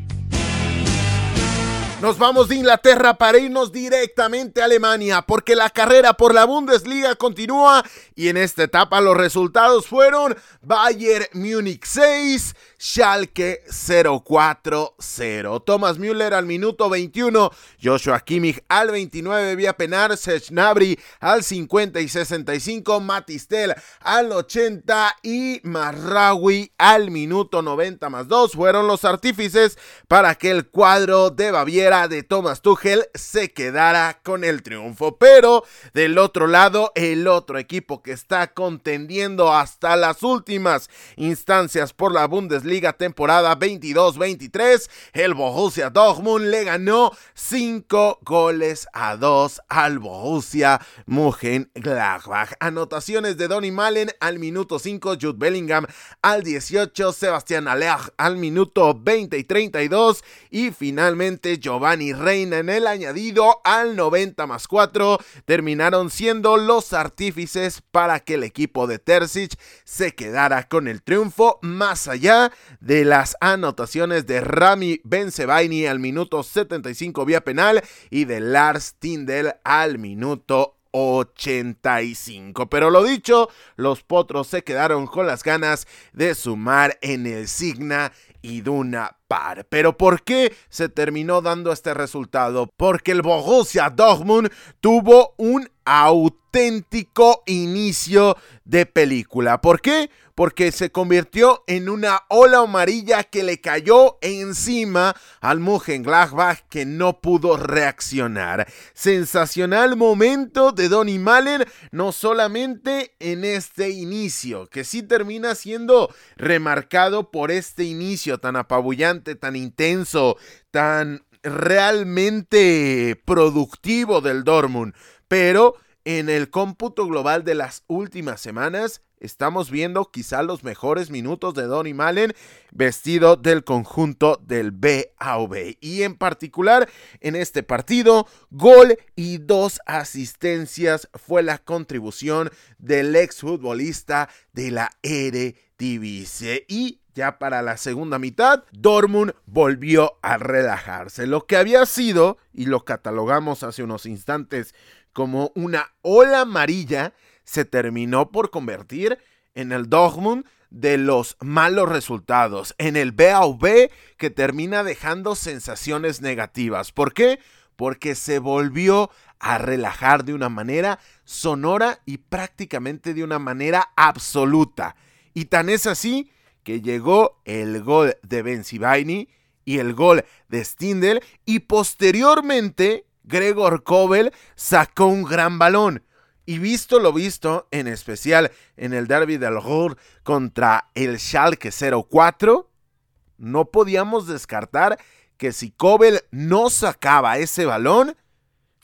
Nos vamos de Inglaterra para irnos directamente a Alemania, porque la carrera por la Bundesliga continúa y en esta etapa los resultados fueron Bayern Múnich 6, Schalke 0-4-0. Thomas Müller al minuto 21, Joshua Kimmich al 29 vía penal, Sechnabri al 50 y 65, Matistel al 80 y Marraui al minuto 90 más 2 fueron los artífices para que el cuadro de Baviera de Thomas Tuchel se quedara con el triunfo. Pero del otro lado, el otro equipo que está contendiendo hasta las últimas instancias por la Bundesliga temporada 22-23, el Borussia Dortmund le ganó 5 goles a 2 al Borussia Mönchengladbach. Anotaciones de Donny Malen al minuto 5, Jude Bellingham al 18, Sebastián Aller al minuto 20 y 32 y finalmente Giovanni Reina en el añadido al 90 más 4 terminaron siendo los artífices para que el equipo de Terzic se quedara con el triunfo más allá de las anotaciones de Rami Benzebaini al minuto 75 vía penal y de Lars Tindel al minuto 85. Pero lo dicho, los potros se quedaron con las ganas de sumar en el Signa Iduna Pero ¿por qué se terminó dando este resultado? Porque el Borussia Dortmund tuvo un auténtico inicio de película. ¿Por qué? Porque se convirtió en una ola amarilla que le cayó encima al Mönchengladbach que no pudo reaccionar. Sensacional momento de Donny Malen, no solamente en este inicio, que sí termina siendo remarcado por este inicio tan apabullante, tan intenso, tan realmente productivo del Dortmund, pero en el cómputo global de las últimas semanas, estamos viendo quizá los mejores minutos de Donny Malen vestido del conjunto del BAV. Y en particular en este partido, gol y dos asistencias fue la contribución del exfutbolista de la Eredivisie. Y ya para la segunda mitad, Dortmund volvió a relajarse. Lo que había sido, y lo catalogamos hace unos instantes como una ola amarilla, se terminó por convertir en el Dortmund de los malos resultados, en el BAV que termina dejando sensaciones negativas. ¿Por qué? Porque se volvió a relajar de una manera sonora y prácticamente de una manera absoluta. Y tan es así que llegó el gol de Benzibaini y el gol de Stindel y posteriormente Gregor Kobel sacó un gran balón. Y visto lo visto, en especial en el derby del Ruhr contra el Schalke 04, no podíamos descartar que si Kobel no sacaba ese balón,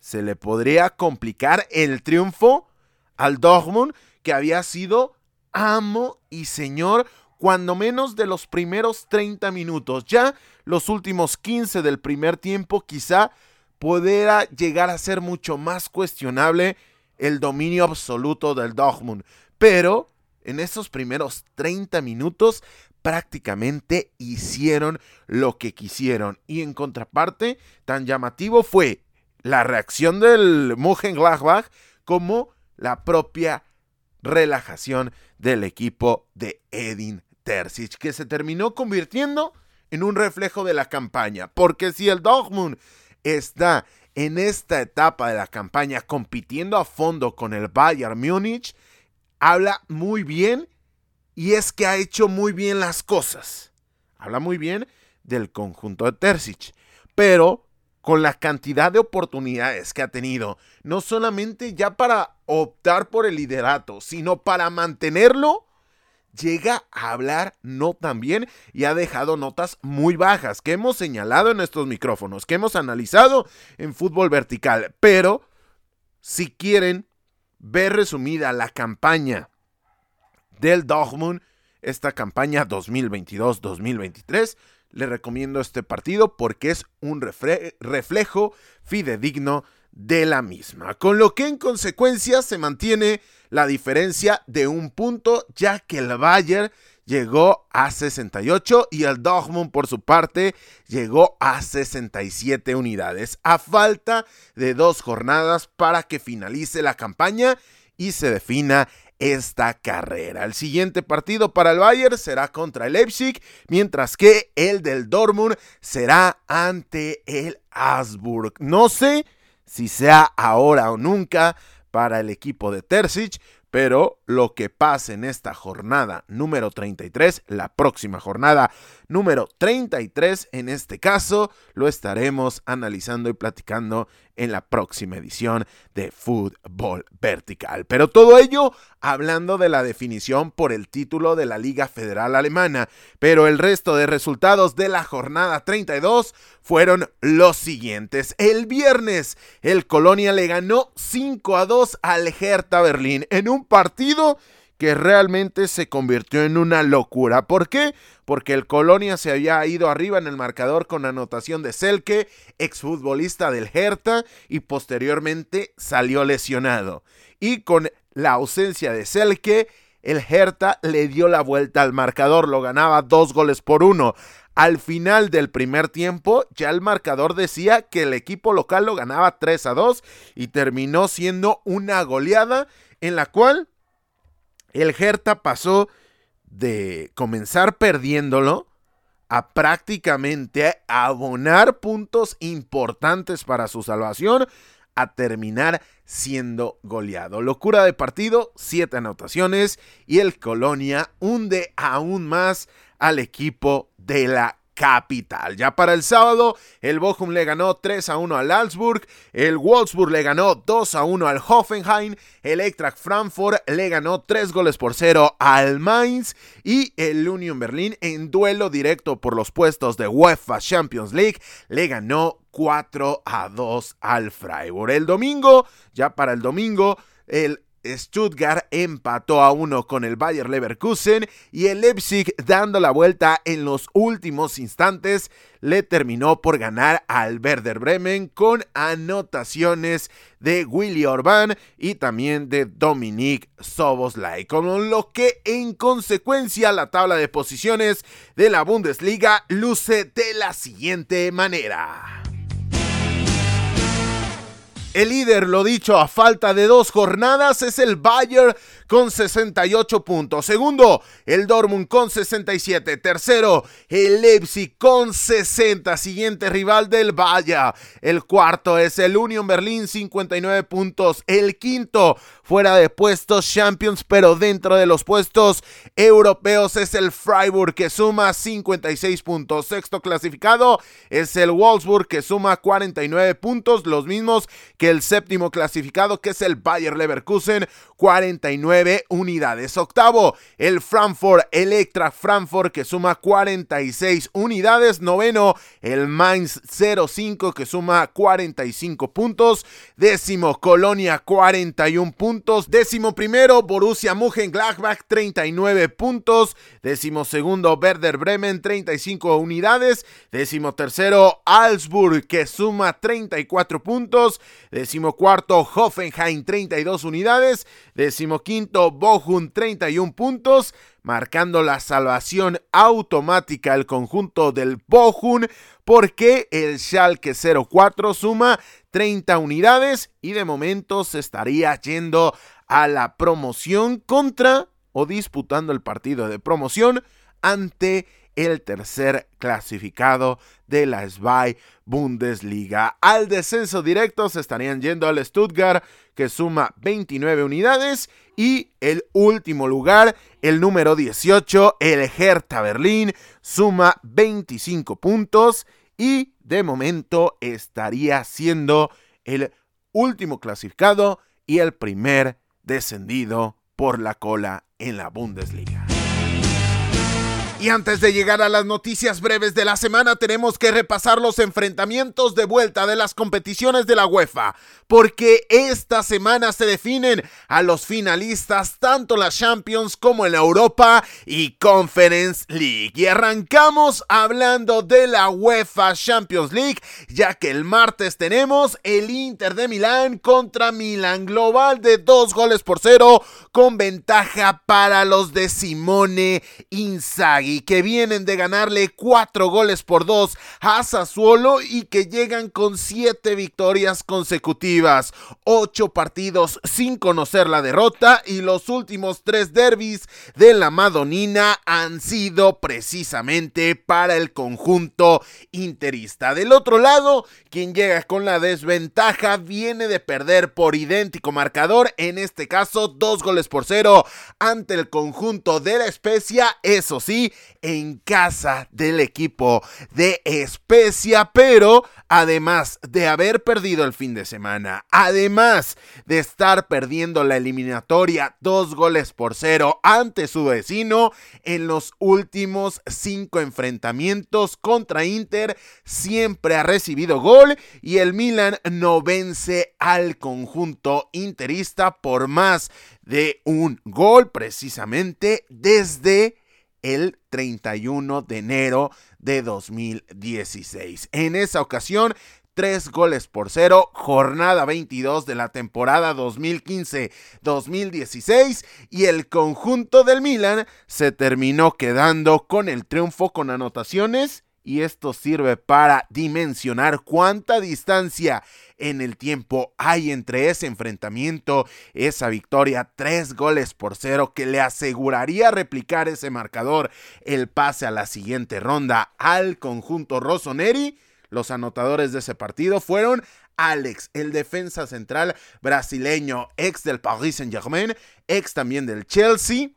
se le podría complicar el triunfo al Dortmund que había sido amo y señor cuando menos de los primeros 30 minutos. Ya los últimos 15 del primer tiempo quizá pudiera llegar a ser mucho más cuestionable el dominio absoluto del Dortmund. Pero en esos primeros 30 minutos prácticamente hicieron lo que quisieron. Y en contraparte, tan llamativo fue la reacción del Mönchengladbach como la propia relajación del equipo de Edin Terzic, que se terminó convirtiendo en un reflejo de la campaña. Porque si el Dortmund está en esta etapa de la campaña compitiendo a fondo con el Bayern Múnich, habla muy bien y es que ha hecho muy bien las cosas. Habla muy bien del conjunto de Terzic, pero con la cantidad de oportunidades que ha tenido, no solamente ya para optar por el liderato, sino para mantenerlo llega a hablar no tan bien y ha dejado notas muy bajas que hemos señalado en estos micrófonos, que hemos analizado en fútbol vertical. Pero si quieren ver resumida la campaña del Dortmund, esta campaña 2022-2023. Le recomiendo este partido porque es un reflejo fidedigno de la misma, con lo que en consecuencia se mantiene la diferencia de un punto ya que el Bayern llegó a 68 y el Dortmund por su parte llegó a 67 unidades, a falta de dos jornadas para que finalice la campaña y se defina esta carrera. El siguiente partido para el Bayern será contra el Leipzig, mientras que el del Dortmund será ante el Habsburg. No sé si sea ahora o nunca para el equipo de Terzic, pero lo que pase en esta jornada número 33, la próxima jornada número 33 en este caso, lo estaremos analizando y platicando en la próxima edición de Fútbol Vertical. Pero todo ello hablando de la definición por el título de la Liga Federal Alemana. Pero el resto de resultados de la jornada 32 fueron los siguientes. El viernes, el Colonia le ganó 5 a 2 al Hertha Berlín en un partido que realmente se convirtió en una locura. ¿Por qué? Porque el Colonia se había ido arriba en el marcador con anotación de Selke, exfutbolista del Hertha, y posteriormente salió lesionado. Y con la ausencia de Selke, el Hertha le dio la vuelta al marcador, lo ganaba dos goles por uno. Al final del primer tiempo, ya el marcador decía que el equipo local lo ganaba 3 a 2 y terminó siendo una goleada en la cual el Hertha pasó de comenzar perdiéndolo a prácticamente abonar puntos importantes para su salvación a terminar siendo goleado. Locura de partido, siete anotaciones y el Colonia hunde aún más al equipo de la capital. Ya para el sábado, el Bochum le ganó 3 a 1 al Salzburg, el Wolfsburg le ganó 2 a 1 al Hoffenheim, el Eintracht Frankfurt le ganó 3 goles por 0 al Mainz y el Union Berlin en duelo directo por los puestos de UEFA Champions League le ganó 4 a 2 al Freiburg. El domingo, ya para el domingo, el Stuttgart empató a uno con el Bayer Leverkusen y el Leipzig dando la vuelta en los últimos instantes le terminó por ganar al Werder Bremen con anotaciones de Willy Orban y también de Dominic Soboslai, con lo que en consecuencia la tabla de posiciones de la Bundesliga luce de la siguiente manera. El líder, lo dicho, a falta de dos jornadas es el Bayern con 68 puntos. Segundo, el Dortmund con 67. Tercero, el Leipzig con 60. Siguiente rival del Bayern. El cuarto es el Union Berlin 59 puntos. El quinto, fuera de puestos Champions, pero dentro de los puestos europeos es el Freiburg que suma 56 puntos. Sexto clasificado es el Wolfsburg que suma 49 puntos, los mismos que el séptimo clasificado que es el Bayer Leverkusen, 49 unidades. Octavo, el Frankfurt Electra Frankfurt que suma 46 unidades. Noveno, el Mainz 05 que suma 45 puntos. Décimo, Colonia 41 puntos Décimo primero, Borussia Mönchengladbach, 39 puntos. Décimo segundo, Werder Bremen, 35 unidades. Décimo tercero, Augsburg, que suma 34 puntos. Décimo cuarto, Hoffenheim, 32 unidades. Décimo quinto, Bochum, 31 puntos marcando la salvación automática al conjunto del Bochum porque el Schalke 04 suma 30 unidades y de momento se estaría yendo a la promoción contra o disputando el partido de promoción ante el tercer clasificado de la SBY Bundesliga. Al descenso directo se estarían yendo al Stuttgart que suma 29 unidades y el último lugar, el número 18, el Hertha Berlín, suma 25 puntos y de momento estaría siendo el último clasificado y el primer descendido por la cola en la Bundesliga. Y antes de llegar a las noticias breves de la semana, tenemos que repasar los enfrentamientos de vuelta de las competiciones de la UEFA, porque esta semana se definen a los finalistas tanto en la Champions como en la Europa y Conference League. Y arrancamos hablando de la UEFA Champions League, ya que el martes tenemos el Inter de Milán contra Milán Global de dos goles por cero, con ventaja para los de Simone Inzaghi y que vienen de ganarle cuatro goles por dos a Sassuolo y que llegan con siete victorias consecutivas, ocho partidos sin conocer la derrota y los últimos tres derbis de la Madonina han sido precisamente para el conjunto interista. Del otro lado, quien llega con la desventaja viene de perder por idéntico marcador, en este caso dos goles por cero ante el conjunto de la especia, eso sí, en casa del equipo de Especia, pero además de haber perdido el fin de semana, además de estar perdiendo la eliminatoria dos goles por cero ante su vecino en los últimos cinco enfrentamientos contra Inter, siempre ha recibido gol y el Milan no vence al conjunto interista por más de un gol precisamente desde el 31 de enero de 2016. En esa ocasión, tres goles por cero, jornada 22 de la temporada 2015-2016 y el conjunto del Milan se terminó quedando con el triunfo con anotaciones y esto sirve para dimensionar cuánta distancia en el tiempo hay entre ese enfrentamiento, esa victoria, tres goles por cero que le aseguraría replicar ese marcador, el pase a la siguiente ronda al conjunto Rossoneri. Los anotadores de ese partido fueron Alex, el defensa central brasileño, ex del Paris Saint-Germain, ex también del Chelsea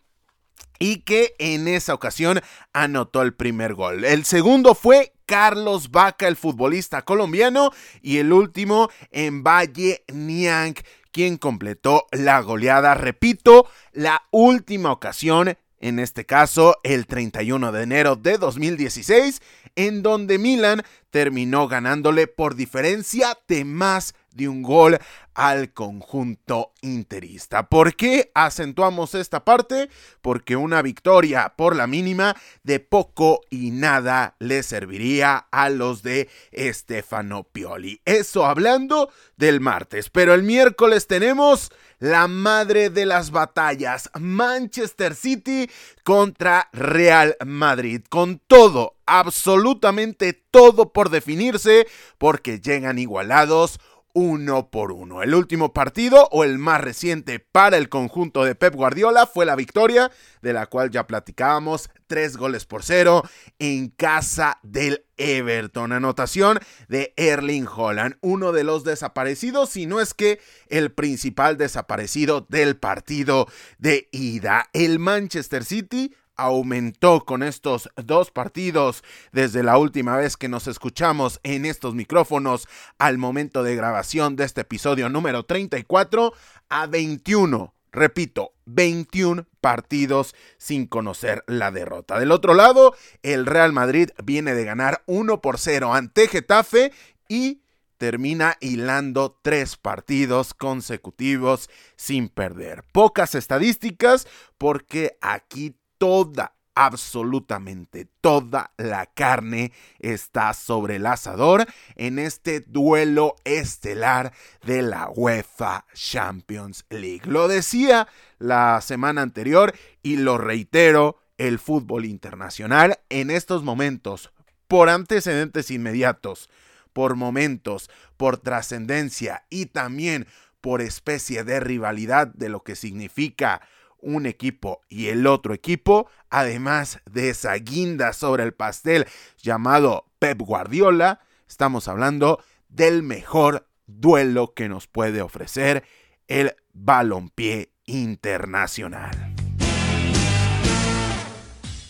y que en esa ocasión anotó el primer gol. El segundo fue Carlos Vaca, el futbolista colombiano, y el último en Valle Niang, quien completó la goleada. Repito, la última ocasión, en este caso el 31 de enero de 2016, en donde Milan terminó ganándole por diferencia de más de un gol al conjunto interista. ¿Por qué acentuamos esta parte? Porque una victoria por la mínima de poco y nada le serviría a los de Stefano Pioli. Eso hablando del martes, pero el miércoles tenemos la madre de las batallas, Manchester City contra Real Madrid, con todo, absolutamente todo por definirse, porque llegan igualados uno por uno. El último partido o el más reciente para el conjunto de Pep Guardiola fue la victoria, de la cual ya platicábamos, tres goles por cero en casa del Everton. Anotación de Erling Holland, uno de los desaparecidos, si no es que el principal desaparecido del partido de ida. El Manchester City aumentó con estos dos partidos desde la última vez que nos escuchamos en estos micrófonos al momento de grabación de este episodio número 34 a 21. Repito, 21 partidos sin conocer la derrota. Del otro lado, el Real Madrid viene de ganar 1 por 0 ante Getafe y termina hilando tres partidos consecutivos sin perder. Pocas estadísticas porque aquí toda, absolutamente toda la carne está sobre el asador en este duelo estelar de la UEFA Champions League. Lo decía la semana anterior y lo reitero, el fútbol internacional en estos momentos, por antecedentes inmediatos, por momentos, por trascendencia y también por especie de rivalidad de lo que significa un equipo y el otro equipo, además de esa guinda sobre el pastel llamado Pep Guardiola, estamos hablando del mejor duelo que nos puede ofrecer el balompié internacional.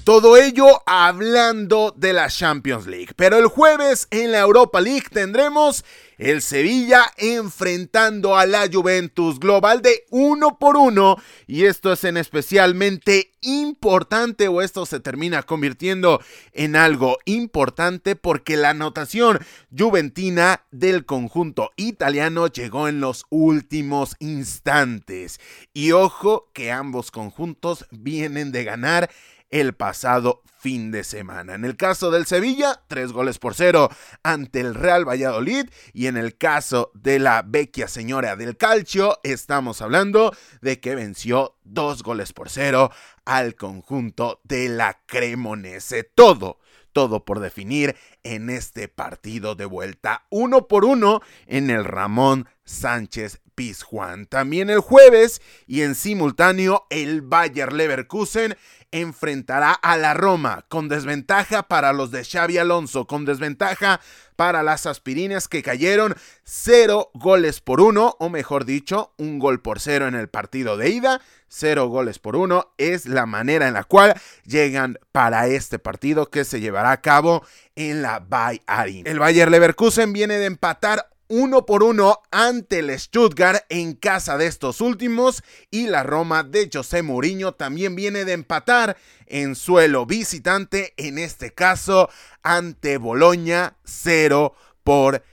Todo ello hablando de la Champions League. Pero el jueves en la Europa League tendremos el Sevilla enfrentando a la Juventus global de uno por uno. Y esto es en especialmente importante o esto se termina convirtiendo en algo importante porque la anotación juventina del conjunto italiano llegó en los últimos instantes. Y ojo que ambos conjuntos vienen de ganar el pasado fin de semana. En el caso del Sevilla, tres goles por cero ante el Real Valladolid y en el caso de la vecchia señora del calcio, estamos hablando de que venció dos goles por cero al conjunto de la Cremonese. Todo todo por definir en este partido de vuelta, uno por uno en el Ramón Sánchez Pizjuán. También el jueves y en simultáneo el Bayer Leverkusen enfrentará a la Roma con desventaja para los de Xavi Alonso, con desventaja para las aspirinas que cayeron cero goles por uno, o mejor dicho, un gol por cero en el partido de ida, cero goles por uno es la manera en la cual llegan para este partido que se llevará a cabo en la Bay Arena. El Bayer Leverkusen viene de empatar uno por uno ante el Stuttgart en casa de estos últimos y la Roma de José Mourinho también viene de empatar en suelo visitante, en este caso ante Boloña 0 por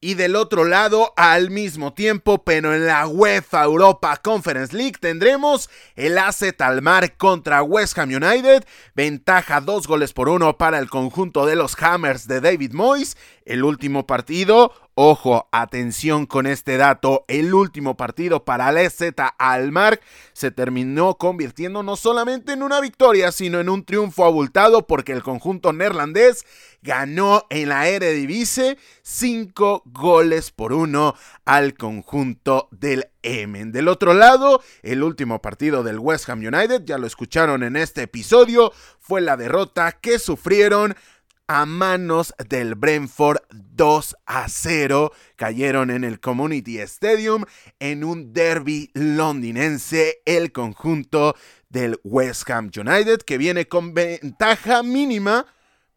y del otro lado, al mismo tiempo, pero en la UEFA Europa Conference League, tendremos el AC Talmar contra West Ham United. Ventaja dos goles por uno para el conjunto de los Hammers de David Moyes. El último partido, ojo, atención con este dato, el último partido para el EZ Almar se terminó convirtiendo no solamente en una victoria, sino en un triunfo abultado porque el conjunto neerlandés ganó en la Eredivisie 5 goles por uno al conjunto del Emen. Del otro lado, el último partido del West Ham United, ya lo escucharon en este episodio, fue la derrota que sufrieron a manos del Brentford 2 a 0. Cayeron en el Community Stadium en un derby londinense el conjunto del West Ham United que viene con ventaja mínima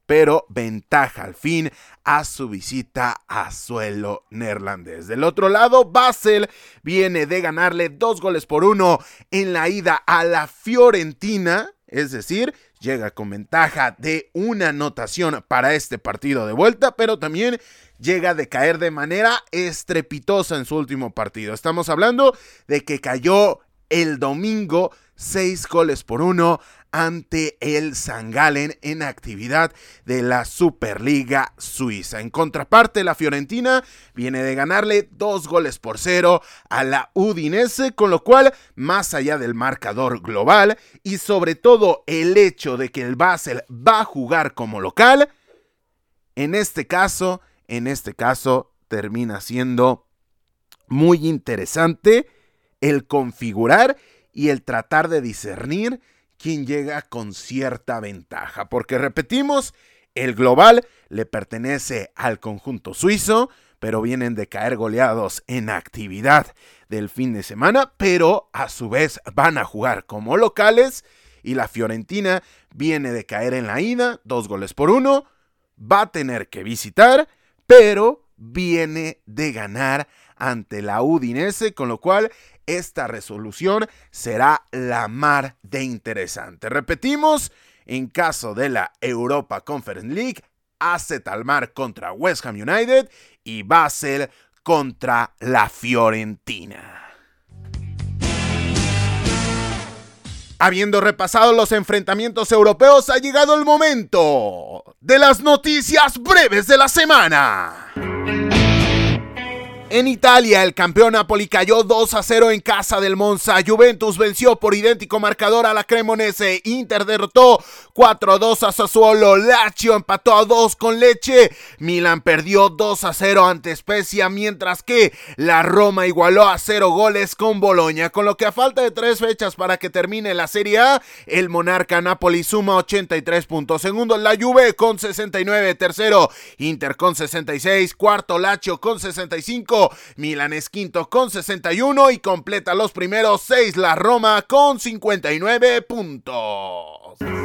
pero ventaja al fin a su visita a suelo neerlandés. Del otro lado, Basel viene de ganarle dos goles por uno en la ida a la Fiorentina, es decir, llega con ventaja de una anotación para este partido de vuelta, pero también llega de caer de manera estrepitosa en su último partido. Estamos hablando de que cayó el domingo seis goles por uno ante el Sangalen en actividad de la Superliga Suiza. En contraparte, la Fiorentina viene de ganarle dos goles por cero a la Udinese, con lo cual, más allá del marcador global y sobre todo el hecho de que el Basel va a jugar como local, en este caso, en este caso termina siendo muy interesante el configurar y el tratar de discernir quien llega con cierta ventaja. Porque repetimos, el global le pertenece al conjunto suizo, pero vienen de caer goleados en actividad del fin de semana, pero a su vez van a jugar como locales y la Fiorentina viene de caer en la ida, dos goles por uno, va a tener que visitar, pero viene de ganar ante la Udinese, con lo cual esta resolución será la mar de interesante. Repetimos, en caso de la Europa Conference League, hace Talmar contra West Ham United y Basel contra la Fiorentina. Habiendo repasado los enfrentamientos europeos, ha llegado el momento de las noticias breves de la semana. En Italia, el campeón Napoli cayó 2 a 0 en casa del Monza. Juventus venció por idéntico marcador a la Cremonese. Inter derrotó 4 a 2 a Sassuolo. Lazio empató a 2 con Leche. Milan perdió 2 a 0 ante Spezia, mientras que la Roma igualó a 0 goles con Boloña. Con lo que a falta de 3 fechas para que termine la Serie A, el monarca Napoli suma 83 puntos. Segundo, la Juve con 69. Tercero, Inter con 66. Cuarto, Lazio con 65. Milan es quinto con 61 y completa los primeros seis la Roma con 59 puntos.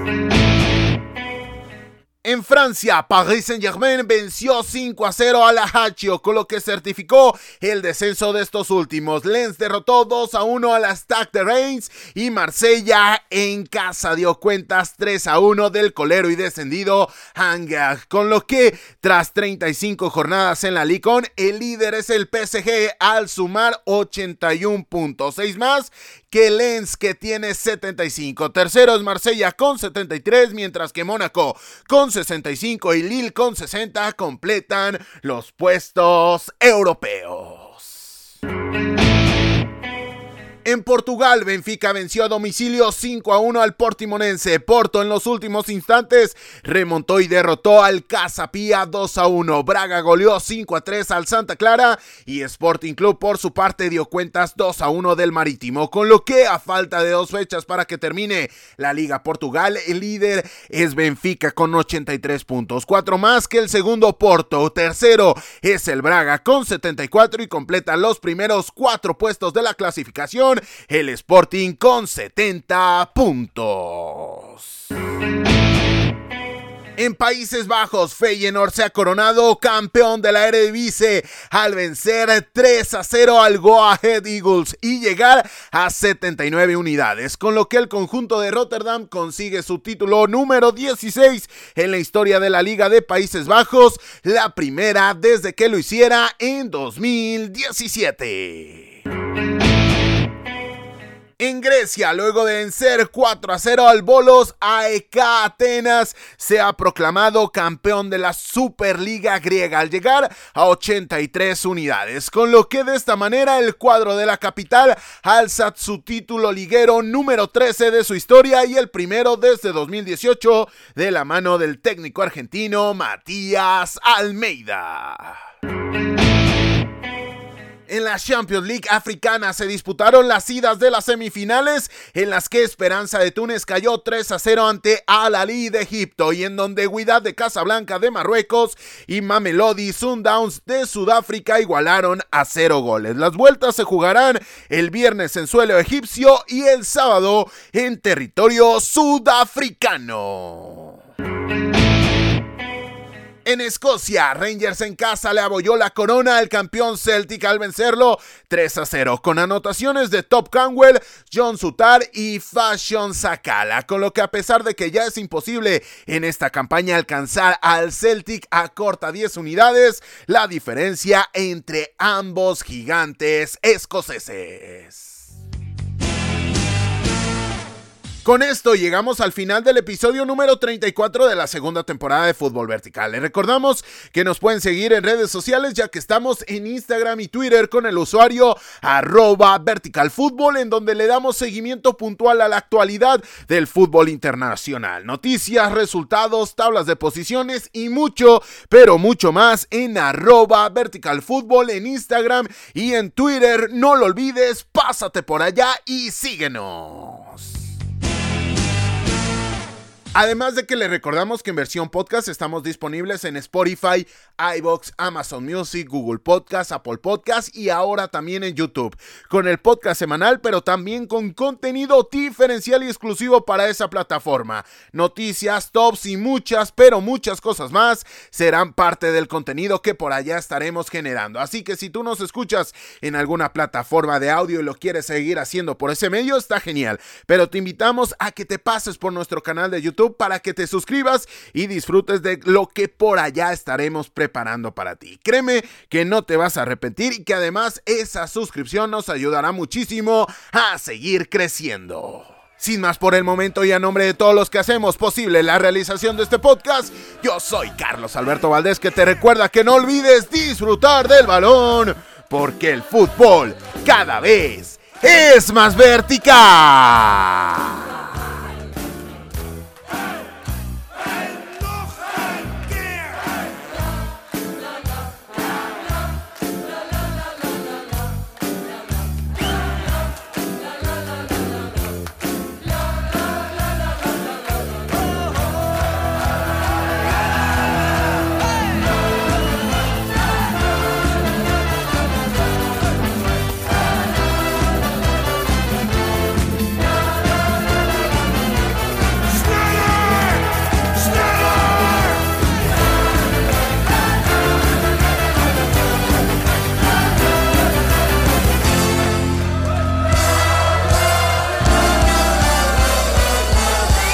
En Francia, Paris Saint-Germain venció 5 a 0 a la Hachio, con lo que certificó el descenso de estos últimos. Lens derrotó 2 a 1 a la Stack de Reims y Marsella en casa dio cuentas 3 a 1 del colero y descendido Hangak, con lo que tras 35 jornadas en la Licon, el líder es el PSG al sumar 81 puntos, 6 más que Lens que tiene 75. Tercero es Marsella con 73, mientras que Mónaco con 65 y Lille con 60 completan los puestos europeos. En Portugal, Benfica venció a domicilio 5 a 1 al Portimonense. Porto en los últimos instantes remontó y derrotó al Casapía 2 a 1. Braga goleó 5 a 3 al Santa Clara y Sporting Club por su parte dio cuentas 2 a 1 del Marítimo. Con lo que a falta de dos fechas para que termine la Liga Portugal, el líder es Benfica con 83 puntos. 4 más que el segundo Porto. Tercero es el Braga con 74 y completa los primeros 4 puestos de la clasificación el Sporting con 70 puntos. En Países Bajos, Feyenoord se ha coronado campeón de la Eredivisie al vencer 3 a 0 al Go Ahead Eagles y llegar a 79 unidades, con lo que el conjunto de Rotterdam consigue su título número 16 en la historia de la Liga de Países Bajos, la primera desde que lo hiciera en 2017. En Grecia, luego de vencer 4 a 0 al Bolos, AEK Atenas se ha proclamado campeón de la Superliga griega al llegar a 83 unidades, con lo que de esta manera el cuadro de la capital alza su título liguero número 13 de su historia y el primero desde 2018 de la mano del técnico argentino Matías Almeida. En la Champions League africana se disputaron las idas de las semifinales en las que Esperanza de Túnez cayó 3 a 0 ante Al Ali de Egipto y en donde Guidad de Casablanca de Marruecos y Mamelodi Sundowns de Sudáfrica igualaron a 0 goles. Las vueltas se jugarán el viernes en suelo egipcio y el sábado en territorio sudafricano. En Escocia, Rangers en casa le abolló la corona al campeón Celtic al vencerlo 3 a 0, con anotaciones de Top Canwell, John Sutar y Fashion Sakala, con lo que a pesar de que ya es imposible en esta campaña alcanzar al Celtic a corta 10 unidades, la diferencia entre ambos gigantes escoceses. Con esto llegamos al final del episodio número 34 de la segunda temporada de Fútbol Vertical. Les recordamos que nos pueden seguir en redes sociales ya que estamos en Instagram y Twitter con el usuario arroba verticalfútbol en donde le damos seguimiento puntual a la actualidad del fútbol internacional. Noticias, resultados, tablas de posiciones y mucho, pero mucho más en arroba verticalfútbol en Instagram y en Twitter. No lo olvides, pásate por allá y síguenos. Además de que le recordamos que en versión podcast estamos disponibles en Spotify, iBox, Amazon Music, Google Podcast, Apple Podcast y ahora también en YouTube, con el podcast semanal, pero también con contenido diferencial y exclusivo para esa plataforma. Noticias, tops y muchas, pero muchas cosas más serán parte del contenido que por allá estaremos generando. Así que si tú nos escuchas en alguna plataforma de audio y lo quieres seguir haciendo por ese medio, está genial. Pero te invitamos a que te pases por nuestro canal de Para que te suscribas y disfrutes de lo que por allá estaremos preparando para ti. Créeme que no te vas a arrepentir y que además esa suscripción nos ayudará muchísimo a seguir creciendo. Sin más por el momento y a nombre de todos los que hacemos posible la realización de este podcast, yo soy Carlos Alberto Valdés que te recuerda que no olvides disfrutar del balón porque el fútbol cada vez es más vertical.